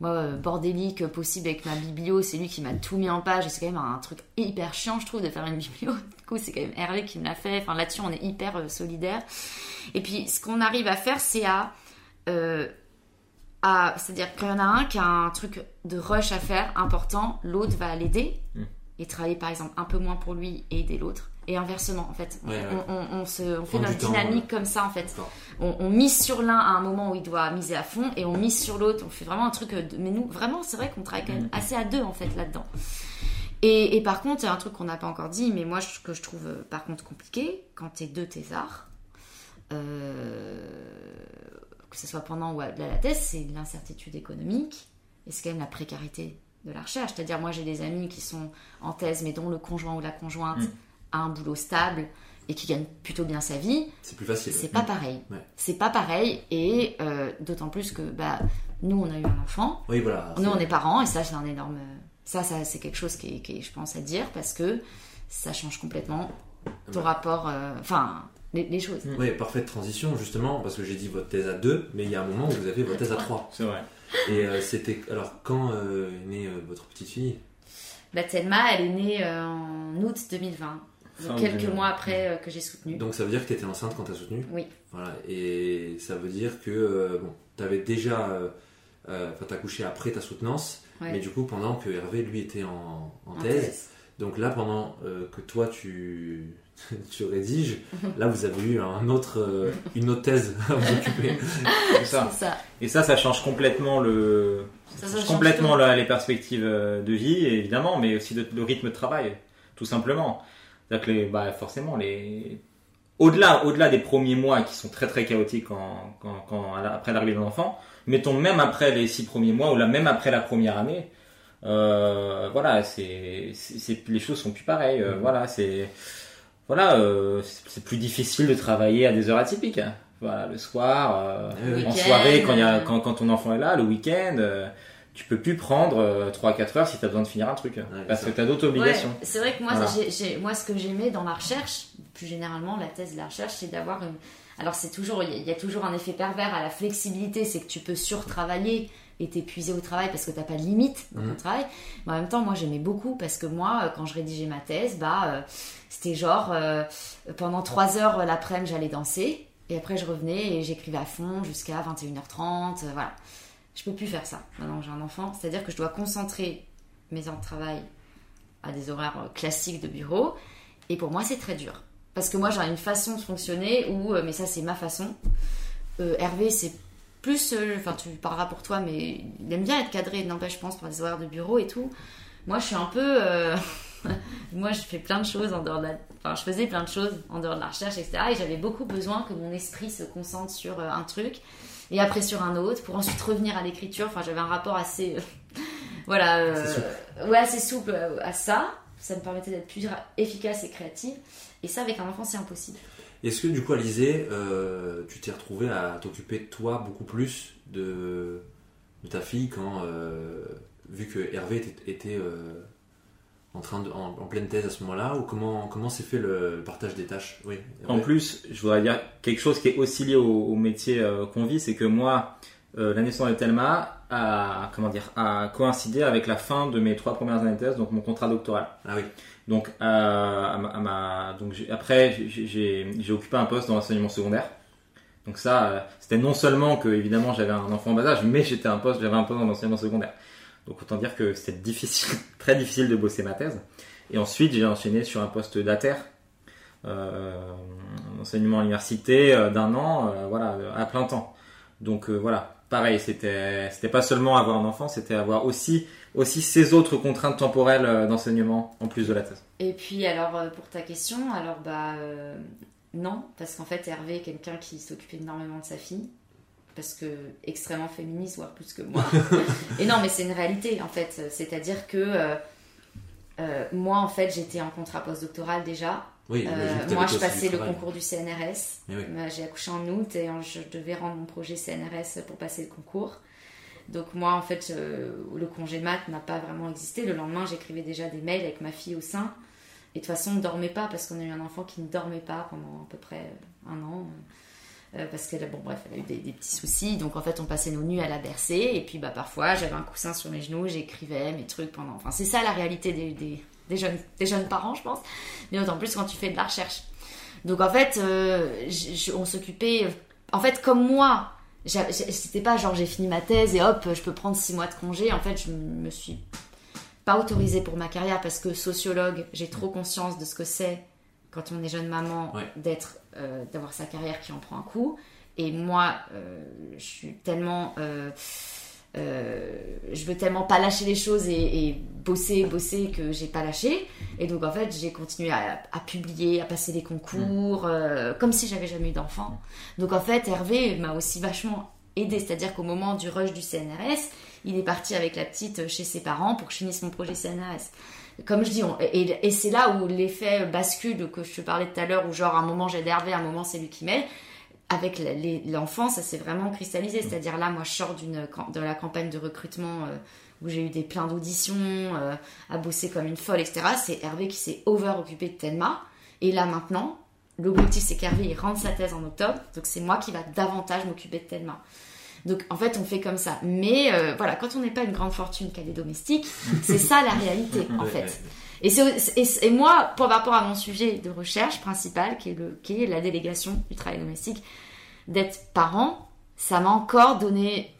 moi bordélique possible avec ma biblio, c'est lui qui m'a tout mis en page et c'est quand même un truc hyper chiant je trouve de faire une biblio. Coup c'est quand même Hervé qui me l'a fait. Enfin là-dessus on est hyper euh, solidaire. Et puis ce qu'on arrive à faire c'est à euh, à- c'est-à-dire qu'il y en a un qui a un truc de rush à faire important, l'autre va l'aider Mm. et travailler par exemple un peu moins pour lui et aider l'autre. Et inversement, en fait, Ouais, on, ouais. on- on se, on fait notre temps, dynamique comme ça, en fait. On, on mise sur l'un à un moment où il doit miser à fond, et on mise sur l'autre. On fait vraiment un truc. euh, de- Mais nous, vraiment, c'est vrai qu'on travaille quand même assez à deux, en fait, là-dedans. Et, et par contre, il y a un truc qu'on n'a pas encore dit, mais moi, je- que je trouve euh, par contre compliqué, quand t'es deux thésards, euh, que ce soit pendant ou à la thèse, c'est l'incertitude économique et c'est quand même la précarité de la recherche. C'est-à-dire, moi, j'ai des amis qui sont en thèse, mais dont le conjoint ou la conjointe Mm. a un boulot stable et qui gagne plutôt bien sa vie. C'est plus facile. C'est pas pareil. Ouais. C'est pas pareil et euh, d'autant plus que bah, nous, on a eu un enfant. Oui, voilà. Nous, on est parents et ça, c'est un énorme. Ça, ça c'est quelque chose qui est, qui est, je pense, à dire parce que ça change complètement ton Ouais. rapport. euh, Enfin, les, les choses. Oui, parfaite transition, justement, parce que j'ai dit votre thèse à deux, mais il y a un moment où vous avez votre thèse à trois. C'est vrai. Et euh, c'était. Alors, quand euh, est née euh, votre petite fille? Bah, Thelma, elle est née euh, en août 2020. donc quelques 2020. mois après euh, que j'ai soutenu. Donc, ça veut dire que tu étais enceinte quand tu as soutenu? Oui. Voilà. Et ça veut dire que, euh, bon, tu avais déjà. euh, euh, Enfin, t'as couché après ta soutenance, Ouais. mais du coup, pendant que Hervé, lui, était en, en En thèse. Donc là, pendant euh, que toi, tu, tu rédiges, là, vous avez eu un autre, euh, une autre thèse à vous occuper. C'est ça. C'est ça. Et ça, ça change complètement le, Ça, ça ça change change complètement la- les perspectives euh, de vie, évidemment, mais aussi de- le rythme de travail, tout simplement. C'est-à-dire que les, bah, forcément, les, au-delà, au-delà des premiers mois qui sont très très chaotiques quand, quand, quand- après l'arrivée d'un enfant, mettons même après les six premiers mois ou là même après la première année, euh, voilà, c'est, les choses sont plus pareilles. euh, Mhm. Voilà, c'est, voilà, euh, c'est plus difficile de travailler à des heures atypiques. hein. Voilà, le soir, en soirée quand, il y a, quand, quand ton enfant est là, le week-end, euh, tu peux plus prendre euh, 3-4 heures si tu as besoin de finir un truc. parce c'est que tu as d'autres obligations. Ouais, c'est vrai que moi, Voilà. moi, ce que j'aimais dans la recherche, plus généralement la thèse de la recherche, c'est d'avoir une. Alors c'est toujours, il y, a- il y a toujours un effet pervers à la flexibilité, c'est que tu peux surtravailler et t'épuiser au travail parce que t'as pas de limite dans ton Mhm. travail. Mais en même temps, moi, j'aimais beaucoup parce que moi, euh, quand je rédigeais ma thèse, bah, euh, c'était genre euh, pendant trois heures l'après-midi, j'allais danser et après je revenais et j'écrivais à fond jusqu'à 21h30. euh, voilà, je peux plus faire ça maintenant que j'ai un enfant. C'est-à-dire que je dois concentrer mes heures de travail à des horaires classiques de bureau. Et pour moi, c'est très dur. Parce que moi, j'ai une façon de fonctionner où, euh, mais ça, c'est ma façon. Euh, Hervé, c'est plus, euh, enfin, tu parleras pour toi, mais il aime bien être cadré, n'empêche, je pense, par des horaires de bureau et tout. Moi, je suis un peu. euh, moi, je fais plein de choses en dehors de la. Enfin, je faisais plein de choses en dehors de la recherche, etc. Et j'avais beaucoup besoin que mon esprit se concentre sur euh, un truc et après sur un autre pour ensuite revenir à l'écriture. Enfin, j'avais un rapport assez. euh, voilà. euh, Assez ouais, assez souple à ça. Ça me permettait d'être plus efficace et créative. Et ça, avec un enfant, c'est impossible. Est-ce que du coup, Alizé, euh, tu t'es retrouvé à t'occuper de toi beaucoup plus de, de ta fille quand, euh, vu que Hervé était, était, euh, en, train de, en, en pleine thèse à ce moment-là, ou comment, comment s'est fait le, partage des tâches? Oui. En plus, je voudrais dire quelque chose qui est aussi lié au, au métier euh, qu'on vit, c'est que moi, euh, la naissance de Thelma a, comment dire, a coïncidé avec la fin de mes trois premières années de thèse, donc mon contrat doctoral. Ah oui. Donc, euh, à ma- à ma- donc après, j'ai- occupé un poste dans l'enseignement secondaire. Donc ça, euh, c'était non seulement que évidemment j'avais un enfant en bas âge, mais j'étais un poste, j'avais un poste dans l'enseignement secondaire. Donc autant dire que c'était difficile, très difficile de bosser ma thèse. Et ensuite, j'ai enchaîné sur un poste d'ATER, euh, enseignement à l'université euh, d'un an, voilà, à plein temps. Donc voilà, pareil, c'était c'était pas seulement avoir un enfant, c'était avoir aussi aussi ces autres contraintes temporelles euh, d'enseignement en plus de la thèse. Et puis, alors, euh, pour ta question, alors, bah. euh, non, parce qu'en fait, Hervé est quelqu'un qui s'occupe énormément de sa fille, parce que extrêmement féministe, voire plus que moi. et non, mais c'est une réalité, en fait. C'est-à-dire que euh, euh, moi, en fait, j'étais en contrat postdoctoral déjà. Oui, Euh, moi, je passais le concours du CNRS. Oui. Euh, J'ai accouché en août et je devais rendre mon projet CNRS pour passer le concours. Donc moi, en fait, euh, le congé mat n'a pas vraiment existé. Le lendemain, j'écrivais déjà des mails avec ma fille au sein. Et de toute façon, on ne dormait pas parce qu'on a eu un enfant qui ne dormait pas pendant à peu près un an. Euh, parce qu'elle a, bon, bref, elle a eu des, des petits soucis. Donc en fait, on passait nos nuits à la bercer. Et puis bah, parfois, j'avais un coussin sur mes genoux, j'écrivais mes trucs pendant. Enfin, c'est ça la réalité des, des, des jeunes, des jeunes parents, je pense. Mais d'autant plus quand tu fais de la recherche. Donc en fait, euh, on s'occupait. En fait, comme moi, c'était pas genre j'ai fini ma thèse et hop, je peux prendre six mois de congé. En fait, je me suis pas autorisée pour ma carrière parce que sociologue, j'ai trop conscience de ce que c'est quand on est jeune maman Ouais. d'être, euh, d'avoir sa carrière qui en prend un coup. Et moi, euh, je suis tellement, euh, euh, je veux tellement pas lâcher les choses et, et bosser, bosser que j'ai pas lâché. Et donc en fait, j'ai continué à, à publier, à passer des concours, euh, comme si j'avais jamais eu d'enfant. Donc en fait, Hervé m'a aussi vachement aidé, c'est-à-dire qu'au moment du rush du CNRS, il est parti avec la petite chez ses parents pour que je finisse mon projet CNRS. Comme je dis, on- et, et c'est là où l'effet bascule que je te parlais tout à l'heure, où genre à un moment j'aide Hervé, à un moment c'est lui qui m'aide. Avec l'enfant, ça s'est vraiment cristallisé. C'est-à-dire là, moi, je sors d'une de la campagne de recrutement euh, où j'ai eu des pleins d'auditions, euh, à bosser comme une folle, etc. C'est Hervé qui s'est over occupé de Tenma. Et là maintenant, l'objectif c'est qu'Hervé il rentre sa thèse en octobre, donc c'est moi qui va davantage m'occuper de Tenma. Donc en fait on fait comme ça. Mais euh, voilà, quand on n'est pas une grande fortune qu'elle est domestique, c'est ça la réalité en fait. Et, c'est- et, et moi, par rapport à mon sujet de recherche principal, qui est, le, qui est la délégation du travail domestique, d'être parent, ça m'a encore donné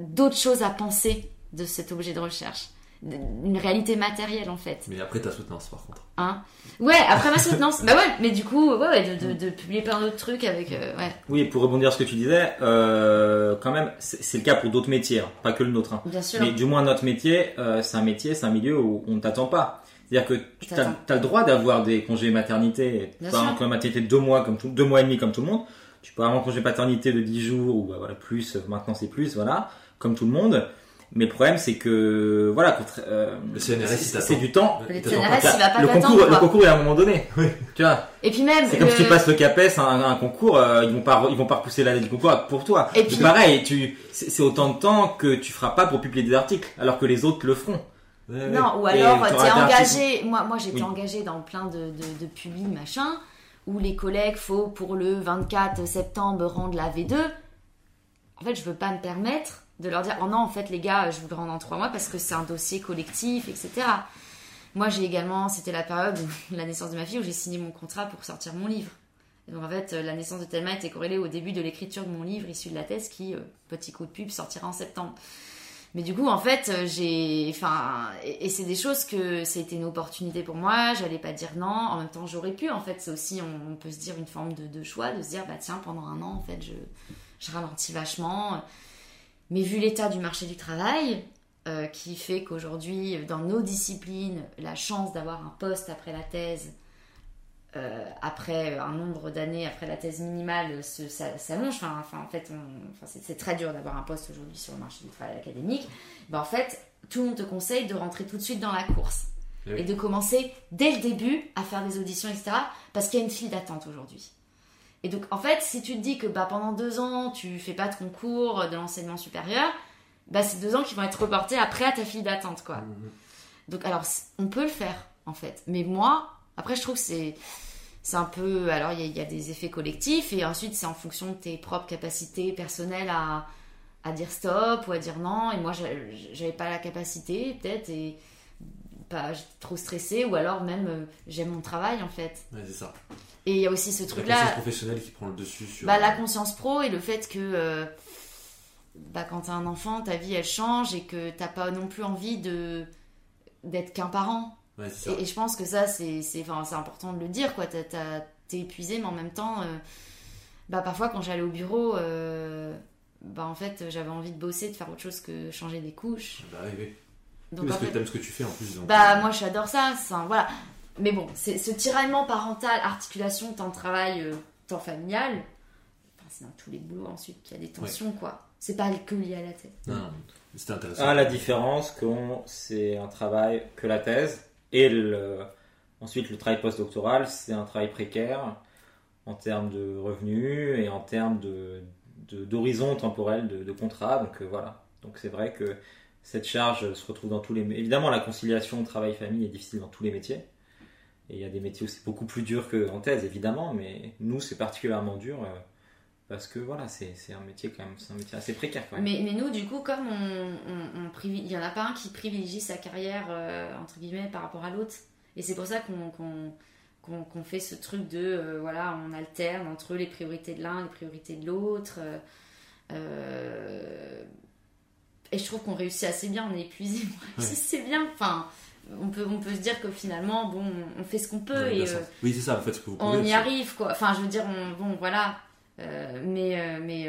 d'autres choses à penser de cet objet de recherche. Une réalité matérielle en fait. Mais après ta soutenance par contre. Hein? Ouais, après ma soutenance. bah ouais, mais du coup, ouais, ouais, de, de, de publier plein d'autres trucs avec. euh, ouais, Oui, pour rebondir sur ce que tu disais, euh, quand même, c'est c'est le cas pour d'autres métiers, hein, pas que le nôtre. hein. bien sûr. Mais du moins notre métier, euh, c'est un métier, c'est un milieu où on ne t'attend pas. C'est-à-dire que tu as, le droit d'avoir des congés maternité, un congé maternité de deux mois comme tout, deux mois et demi comme tout le monde. Tu peux avoir un congé paternité de 10 jours ou bah, voilà plus. Maintenant c'est plus, voilà, comme tout le monde. Mais le problème c'est que voilà, contre- euh, Le CNRS, c'est- du temps. Le Il t'attend CNRS, pas. il va pas le t'attendre, concours, le quoi. concours est à un moment donné. Tu vois, Et puis même. c'est comme si tu passes le CAPES, un, un concours, euh, ils vont pas, ils vont pas repousser l'année du concours pour toi. Et puis- pareil, tu, c'est c'est autant de temps que tu feras pas pour publier des articles, alors que les autres le feront. Ouais. Non, ou alors t'es engagé. Moi, moi j'étais Oui. engagée dans plein de, de, de publis, machin, où les collègues, faut pour le 24 septembre rendre la V2. En fait, je veux pas me permettre de leur dire, oh non, en fait, les gars, je vous le rends en trois mois parce que c'est un dossier collectif, etc. Moi, j'ai également, c'était la période, où- la naissance de ma fille, où j'ai signé mon contrat pour sortir mon livre. Et donc, en fait, euh, la naissance de Thelma était corrélée au début de l'écriture de mon livre issu de la thèse qui, euh, petit coup de pub, sortira en septembre. Mais du coup, en fait, euh, j'ai. Enfin. Et, c'est des choses que c'était une opportunité pour moi, j'allais pas dire non. En même temps, j'aurais pu. En fait, c'est aussi, on, peut se dire une forme de, choix, de se dire, bah tiens, pendant un an, en fait, je, je ralentis vachement. Mais vu l'état du marché du travail, euh, qui fait qu'aujourd'hui, dans nos disciplines, la chance d'avoir un poste après la thèse, euh, après un nombre d'années après la thèse minimale, s'allonge. Enfin, enfin, en fait, enfin, c'est, très dur d'avoir un poste aujourd'hui sur le marché du travail académique. Ben, en fait, tout le monde te conseille de rentrer tout de suite dans la course Eh oui. et de commencer dès le début à faire des auditions, etc. Parce qu'il y a une file d'attente aujourd'hui. Et donc, en fait, si tu te dis que bah, pendant deux ans, tu fais pas de concours de l'enseignement supérieur, bah, c'est deux ans qui vont être reportés après à ta file d'attente, quoi. Mhm. Donc, alors, on peut le faire, en fait. Mais moi, après, je trouve que c'est. C'est un peu. Alors, il y, a- il y a des effets collectifs, et ensuite, c'est en fonction de tes propres capacités personnelles à, à dire stop ou à dire non. Et moi, j'a- j'avais pas la capacité, peut-être, et pas j'étais trop stressée, ou alors même, euh, j'aime mon travail, en fait. Ouais, c'est ça. Et il y a aussi ce La truc-là. conscience professionnelle qui prend le dessus sur. Bah, la conscience pro et le fait que euh, bah, quand t'as un enfant, ta vie elle change et que t'as pas non plus envie de d'être qu'un parent. Ouais. Et, et je pense que ça, c'est c'est enfin, c'est important de le dire. quoi. T'es épuisé, mais en même temps, euh, bah, parfois quand j'allais au bureau, euh, bah, en fait, j'avais envie de bosser, de faire autre chose que changer des couches. Bah, oui, oui. Donc, Parce en que fait, t'aimes ce que tu fais en plus. donc, bah euh, moi j'adore ça, ça, voilà. mais bon, c'est ce tiraillement parental, articulation, temps de travail, euh, temps familial. Enfin, c'est dans tous les boulots ensuite qu'il y a des tensions, quoi. C'est pas que lié à la tête. Non, c'était intéressant. Ah, la différence, c'est un travail que la thèse et ensuite le travail postdoctoral, c'est un travail précaire en termes de revenus et en termes de d'horizon temporel de, de contrat. Donc euh, voilà. Donc c'est vrai que cette charge se retrouve dans tous les. Évidemment, la conciliation travail-famille est difficile dans tous les métiers. Et il y a des métiers où c'est beaucoup plus dur qu'en thèse, évidemment, mais nous, c'est particulièrement dur euh, parce que voilà, c'est un métier quand même, c'est un métier assez précaire quand même. Mais, mais nous, du coup, comme on, on, il y en a pas un qui privilégie sa carrière euh, entre guillemets par rapport à l'autre, et c'est pour ça qu'on qu'on fait ce truc de euh, voilà, on alterne entre les priorités de l'un, les priorités de l'autre. et je trouve qu'on réussit assez bien, on est épuisé, c'est bien. Enfin, on peut, on peut se dire que finalement, bon, on fait ce qu'on peut et oui, c'est ça, en fait, ce que vous pouvez, on y arrive, quoi. Enfin, je veux dire, bon, voilà, euh, mais euh, mais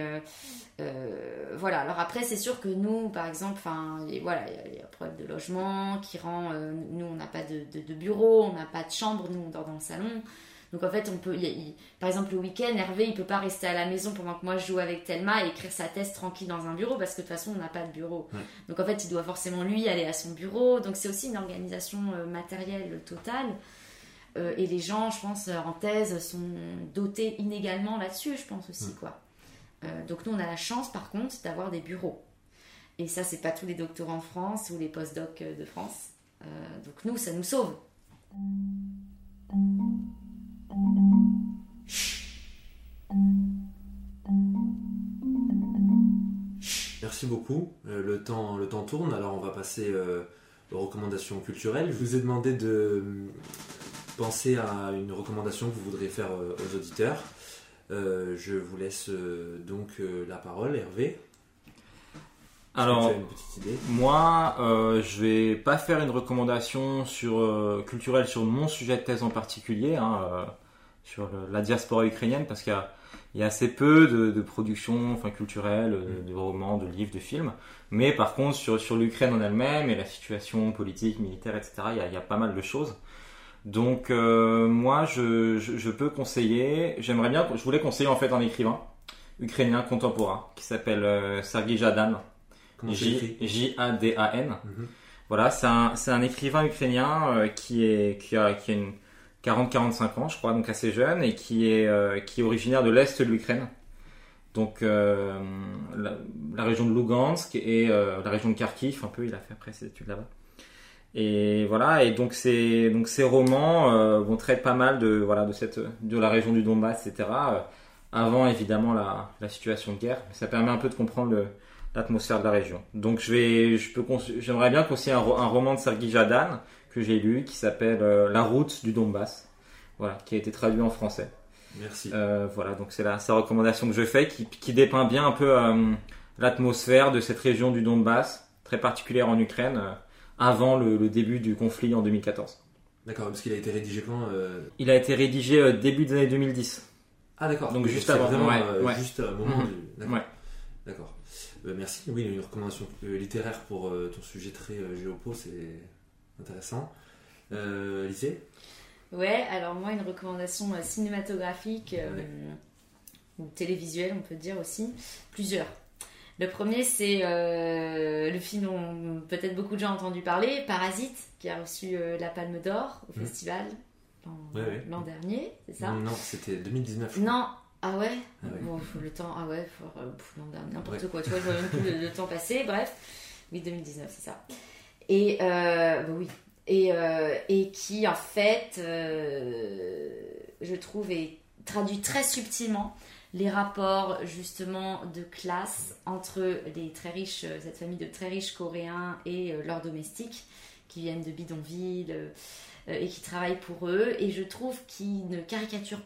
euh, voilà. Alors après, c'est sûr que nous, par exemple, enfin, voilà, il y, a un problème de logement qui rend. nous, on n'a pas de, de, bureau, on n'a pas de chambre, nous, on dort dans le salon. Donc en fait, on peut, par exemple, le week-end, Hervé, il peut pas rester à la maison pendant que moi je joue avec Thelma et écrire sa thèse tranquille dans un bureau parce que de toute façon, on n'a pas de bureau. Donc en fait, il doit forcément lui aller à son bureau. Donc c'est aussi une organisation matérielle totale. Euh, et les gens, je pense, en thèse sont dotés inégalement là-dessus, je pense aussi, mm. quoi. Euh, donc nous, on a la chance, par contre, d'avoir des bureaux. Et ça, c'est pas tous les doctorants en France ou les postdocs euh, de France. donc nous, ça nous sauve. Merci beaucoup. le, temps, le temps tourne, alors on va passer aux recommandations culturelles. Je vous ai demandé de pensez à une recommandation que vous voudriez faire euh, aux auditeurs. Euh, je vous laisse euh, donc la parole, Hervé. Alors, moi, je vais pas faire une recommandation sur, culturelle sur mon sujet de thèse en particulier, hein, sur la diaspora ukrainienne, parce qu'il y, a assez peu de, de productions enfin, culturelles, mm. de romans, de livres, de films. Mais par contre, sur, sur l'Ukraine en elle-même et la situation politique, militaire, etc., il y, a, il y a pas mal de choses. Donc euh, moi, je, peux conseiller, j'aimerais bien, je voulais conseiller en fait un écrivain ukrainien contemporain qui s'appelle euh, Sergei Jadan. J-A-D-A-N. Mhm. Voilà, c'est un, écrivain ukrainien euh, qui, est, qui a, qui a une 40-45 ans, je crois, donc assez jeune, et qui est, qui est originaire de l'Est de l'Ukraine. Donc la, la, région de Lugansk et la région de Kharkiv, un peu, il a fait après ses études là-bas. Et voilà, et donc ces, donc ces romans euh, vont traiter pas mal de, voilà, de, cette, de la région du Donbass, etc. Euh, avant évidemment la, la, situation de guerre. Ça permet un peu de comprendre l'atmosphère de la région. Donc je vais, je peux, j'aimerais bien conseiller un, un, roman de Sergei Jadan que j'ai lu qui s'appelle euh, La route du Donbass, voilà, qui a été traduit en français. Merci. voilà, donc c'est la sa recommandation que je fais qui, qui dépeint bien un peu l'atmosphère de cette région du Donbass, très particulière en Ukraine avant le, début du conflit en 2014. D'accord, parce qu'il a été rédigé quand euh Il a été rédigé euh, début des années 2010. Ah d'accord. Donc juste avant. Vraiment, euh, ouais, juste au moment mhm. du. D'accord. D'accord. merci. Oui, une recommandation littéraire pour ton sujet très géopo, c'est intéressant. Lycée Ouais, alors moi, une recommandation cinématographique ou télévisuelle, on peut dire aussi. Plusieurs. Le premier, c'est euh, le film dont peut-être beaucoup de gens ont entendu parler, Parasite, qui a reçu euh, la Palme d'Or au mmh. festival l'an dernier, c'est ça? Non, c'était 2019. Non, ah ouais, ah Bon, le temps, ah ouais, euh, l'an dernier, n'importe quoi, tu vois, je vois même plus le, temps passer, bref. Oui, 2019, c'est ça. Et, bah oui. Et, et qui, en fait, je trouve, est traduit très subtilement les rapports justement de classe entre les très riches, euh, cette famille de très riches coréens et euh, leurs domestiques qui viennent de bidonville euh, et qui travaillent pour eux. Et je trouve qu'ils ne caricaturent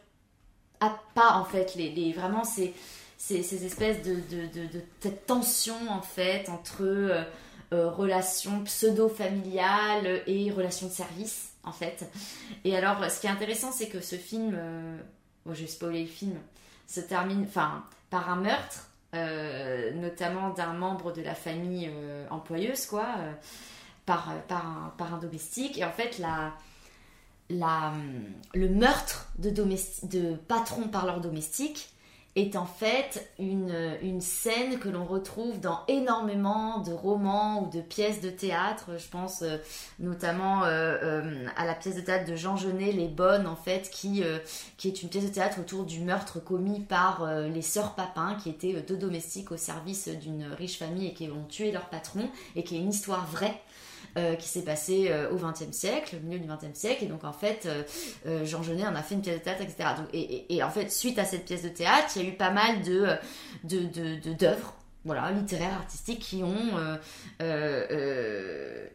pas en fait les, vraiment ces, ces, espèces de, de, de, tension en fait entre relations pseudo-familiales et relations de service en fait. Et alors ce qui est intéressant c'est que ce film, bon je vais spoiler le film, se termine enfin, par un meurtre, euh, notamment d'un membre de la famille euh, employeuse, quoi, euh, par, un, par un domestique. Et en fait, la, la, le meurtre de, de patrons par leurs domestiques est en fait une, scène que l'on retrouve dans énormément de romans ou de pièces de théâtre. Je pense euh, notamment euh, euh, à la pièce de théâtre de Jean Genet, Les Bonnes, en fait, qui, qui est une pièce de théâtre autour du meurtre commis par les sœurs Papin, qui étaient deux domestiques au service d'une riche famille et qui ont tué leur patron, et qui est une histoire vraie. Euh, qui s'est passé euh, au XXe siècle, au milieu du XXe siècle. Et donc, en fait, euh, Jean Genet en a fait une pièce de théâtre, etc. et, en fait, suite à cette pièce de théâtre, il y a eu pas mal de, d'œuvres voilà, littéraires, artistiques, qui ont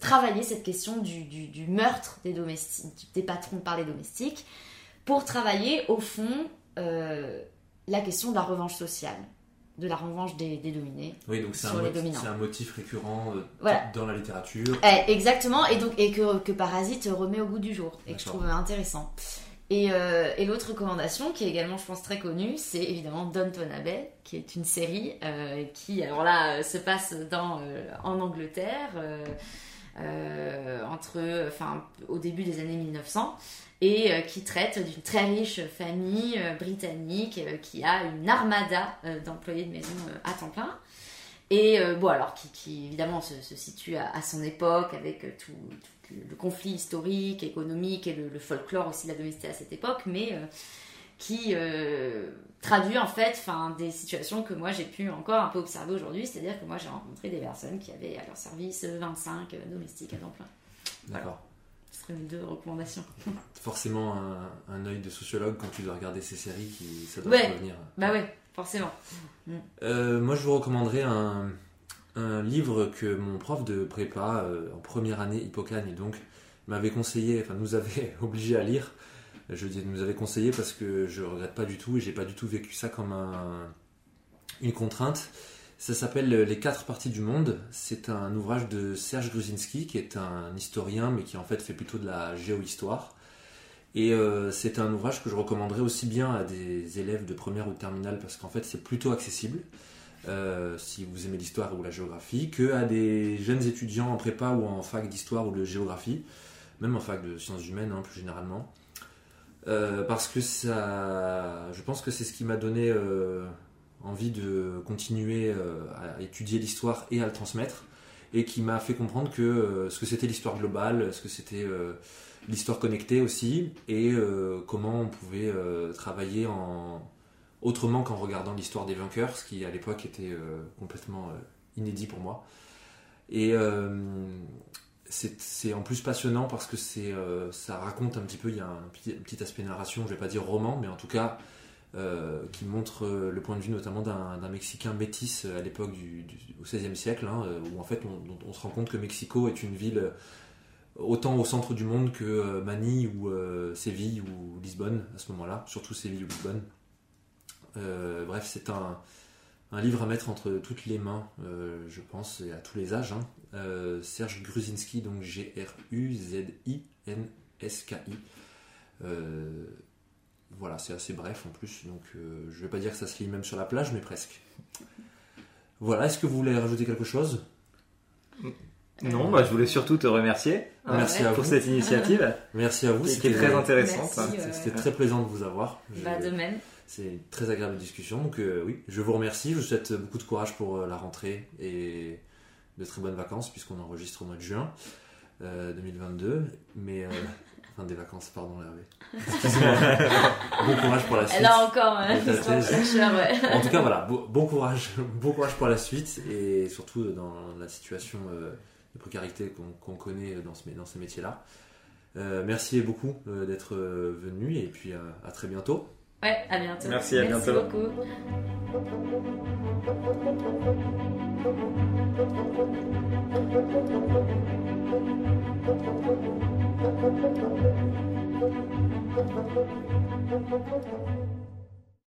travaillé cette question du, meurtre des, domestiques, des patrons par les domestiques pour travailler, au fond, la question de la revanche sociale de la revanche des, dominés oui, donc c'est un, motif récurrent euh, dans la littérature. Eh, exactement, et, donc, et que, que, Parasite remet au goût du jour, et que je trouve intéressant. Et, euh, et l'autre recommandation, qui est également, je pense, très connue, c'est évidemment Downton Abbey, qui est une série euh, qui, alors là, se passe dans, en Angleterre, entre, enfin, au début des années 1900 et euh, qui traite d'une très riche famille euh, britannique euh, qui a une armada d'employés de maison à temps plein. Et bon, alors qui, évidemment se, situe à, son époque avec tout, le conflit historique, économique et le, folklore aussi de la domesticité à cette époque, mais qui traduit en fait des situations que moi j'ai pu encore un peu observer aujourd'hui, c'est-à-dire que moi j'ai rencontré des personnes qui avaient à leur service 25 domestiques à temps plein. D'accord deux recommandations. Forcément un, un œil de sociologue quand tu dois regarder ces séries qui ça doit revenir. Bah ouais, forcément. Euh, moi je vous recommanderais un, un, livre que mon prof de prépa euh, en première année Hippocagne donc m'avait conseillé, enfin nous avait obligé à lire. Je dis nous avait conseillé parce que je regrette pas du tout et j'ai pas du tout vécu ça comme un, une contrainte. Ça s'appelle Les quatre parties du monde. C'est un ouvrage de Serge Gruzinski, qui est un historien, mais qui en fait fait plutôt de la géohistoire. Et euh, c'est un ouvrage que je recommanderais aussi bien à des élèves de première ou de terminale, parce qu'en fait c'est plutôt accessible, euh, si vous aimez l'histoire ou la géographie, que à des jeunes étudiants en prépa ou en fac d'histoire ou de géographie, même en fac de sciences humaines hein, plus généralement. Euh, parce que ça, je pense que c'est ce qui m'a donné envie de continuer euh, à étudier l'histoire et à le transmettre, et qui m'a fait comprendre que euh, ce que c'était l'histoire globale, ce que c'était euh, l'histoire connectée aussi, et comment on pouvait travailler en autrement qu'en regardant l'histoire des vainqueurs, ce qui à l'époque était complètement inédit pour moi. Et c'est en plus passionnant parce que ça raconte un petit peu, il y a un petit, un petit, aspect narration, je vais pas dire roman, mais en tout cas euh, qui montre euh, le point de vue notamment d'un Mexicain métis euh, à l'époque du, au XVIe siècle, hein, où en fait on, se rend compte que Mexico est une ville autant au centre du monde que Manille ou Séville ou Lisbonne à ce moment-là, surtout Séville ou Lisbonne. bref, c'est un, livre à mettre entre toutes les mains, je pense, et à tous les âges. Hein. Serge Gruzinski, donc G-R-U-Z-I-N-S-K-I voilà, c'est assez bref en plus, donc euh, je vais pas dire que ça se lit même sur la plage, mais presque. Voilà, est-ce que vous voulez rajouter quelque chose? Non, bah, je voulais surtout te remercier ah Merci à pour cette initiative. Merci à vous, c'était très intéressant. C'était très plaisant de vous avoir. Bah, de même. C'est une très agréable discussion, donc euh, oui, je vous remercie, je vous souhaite beaucoup de courage pour euh, la rentrée et de très bonnes vacances puisqu'on enregistre au mois de juin 2022, mais Enfin, des vacances, pardon, Hervé. bon courage pour la suite. Elle a encore hein, ouais. En tout cas, voilà, bon, courage, bon courage pour la suite et surtout dans la situation euh, de précarité qu'on connaît dans, ce, dans ces métiers-là. Euh, merci beaucoup euh, d'être venu et puis à très bientôt. Ouais, à bientôt. Merci, à merci bientôt. beaucoup. Thank you.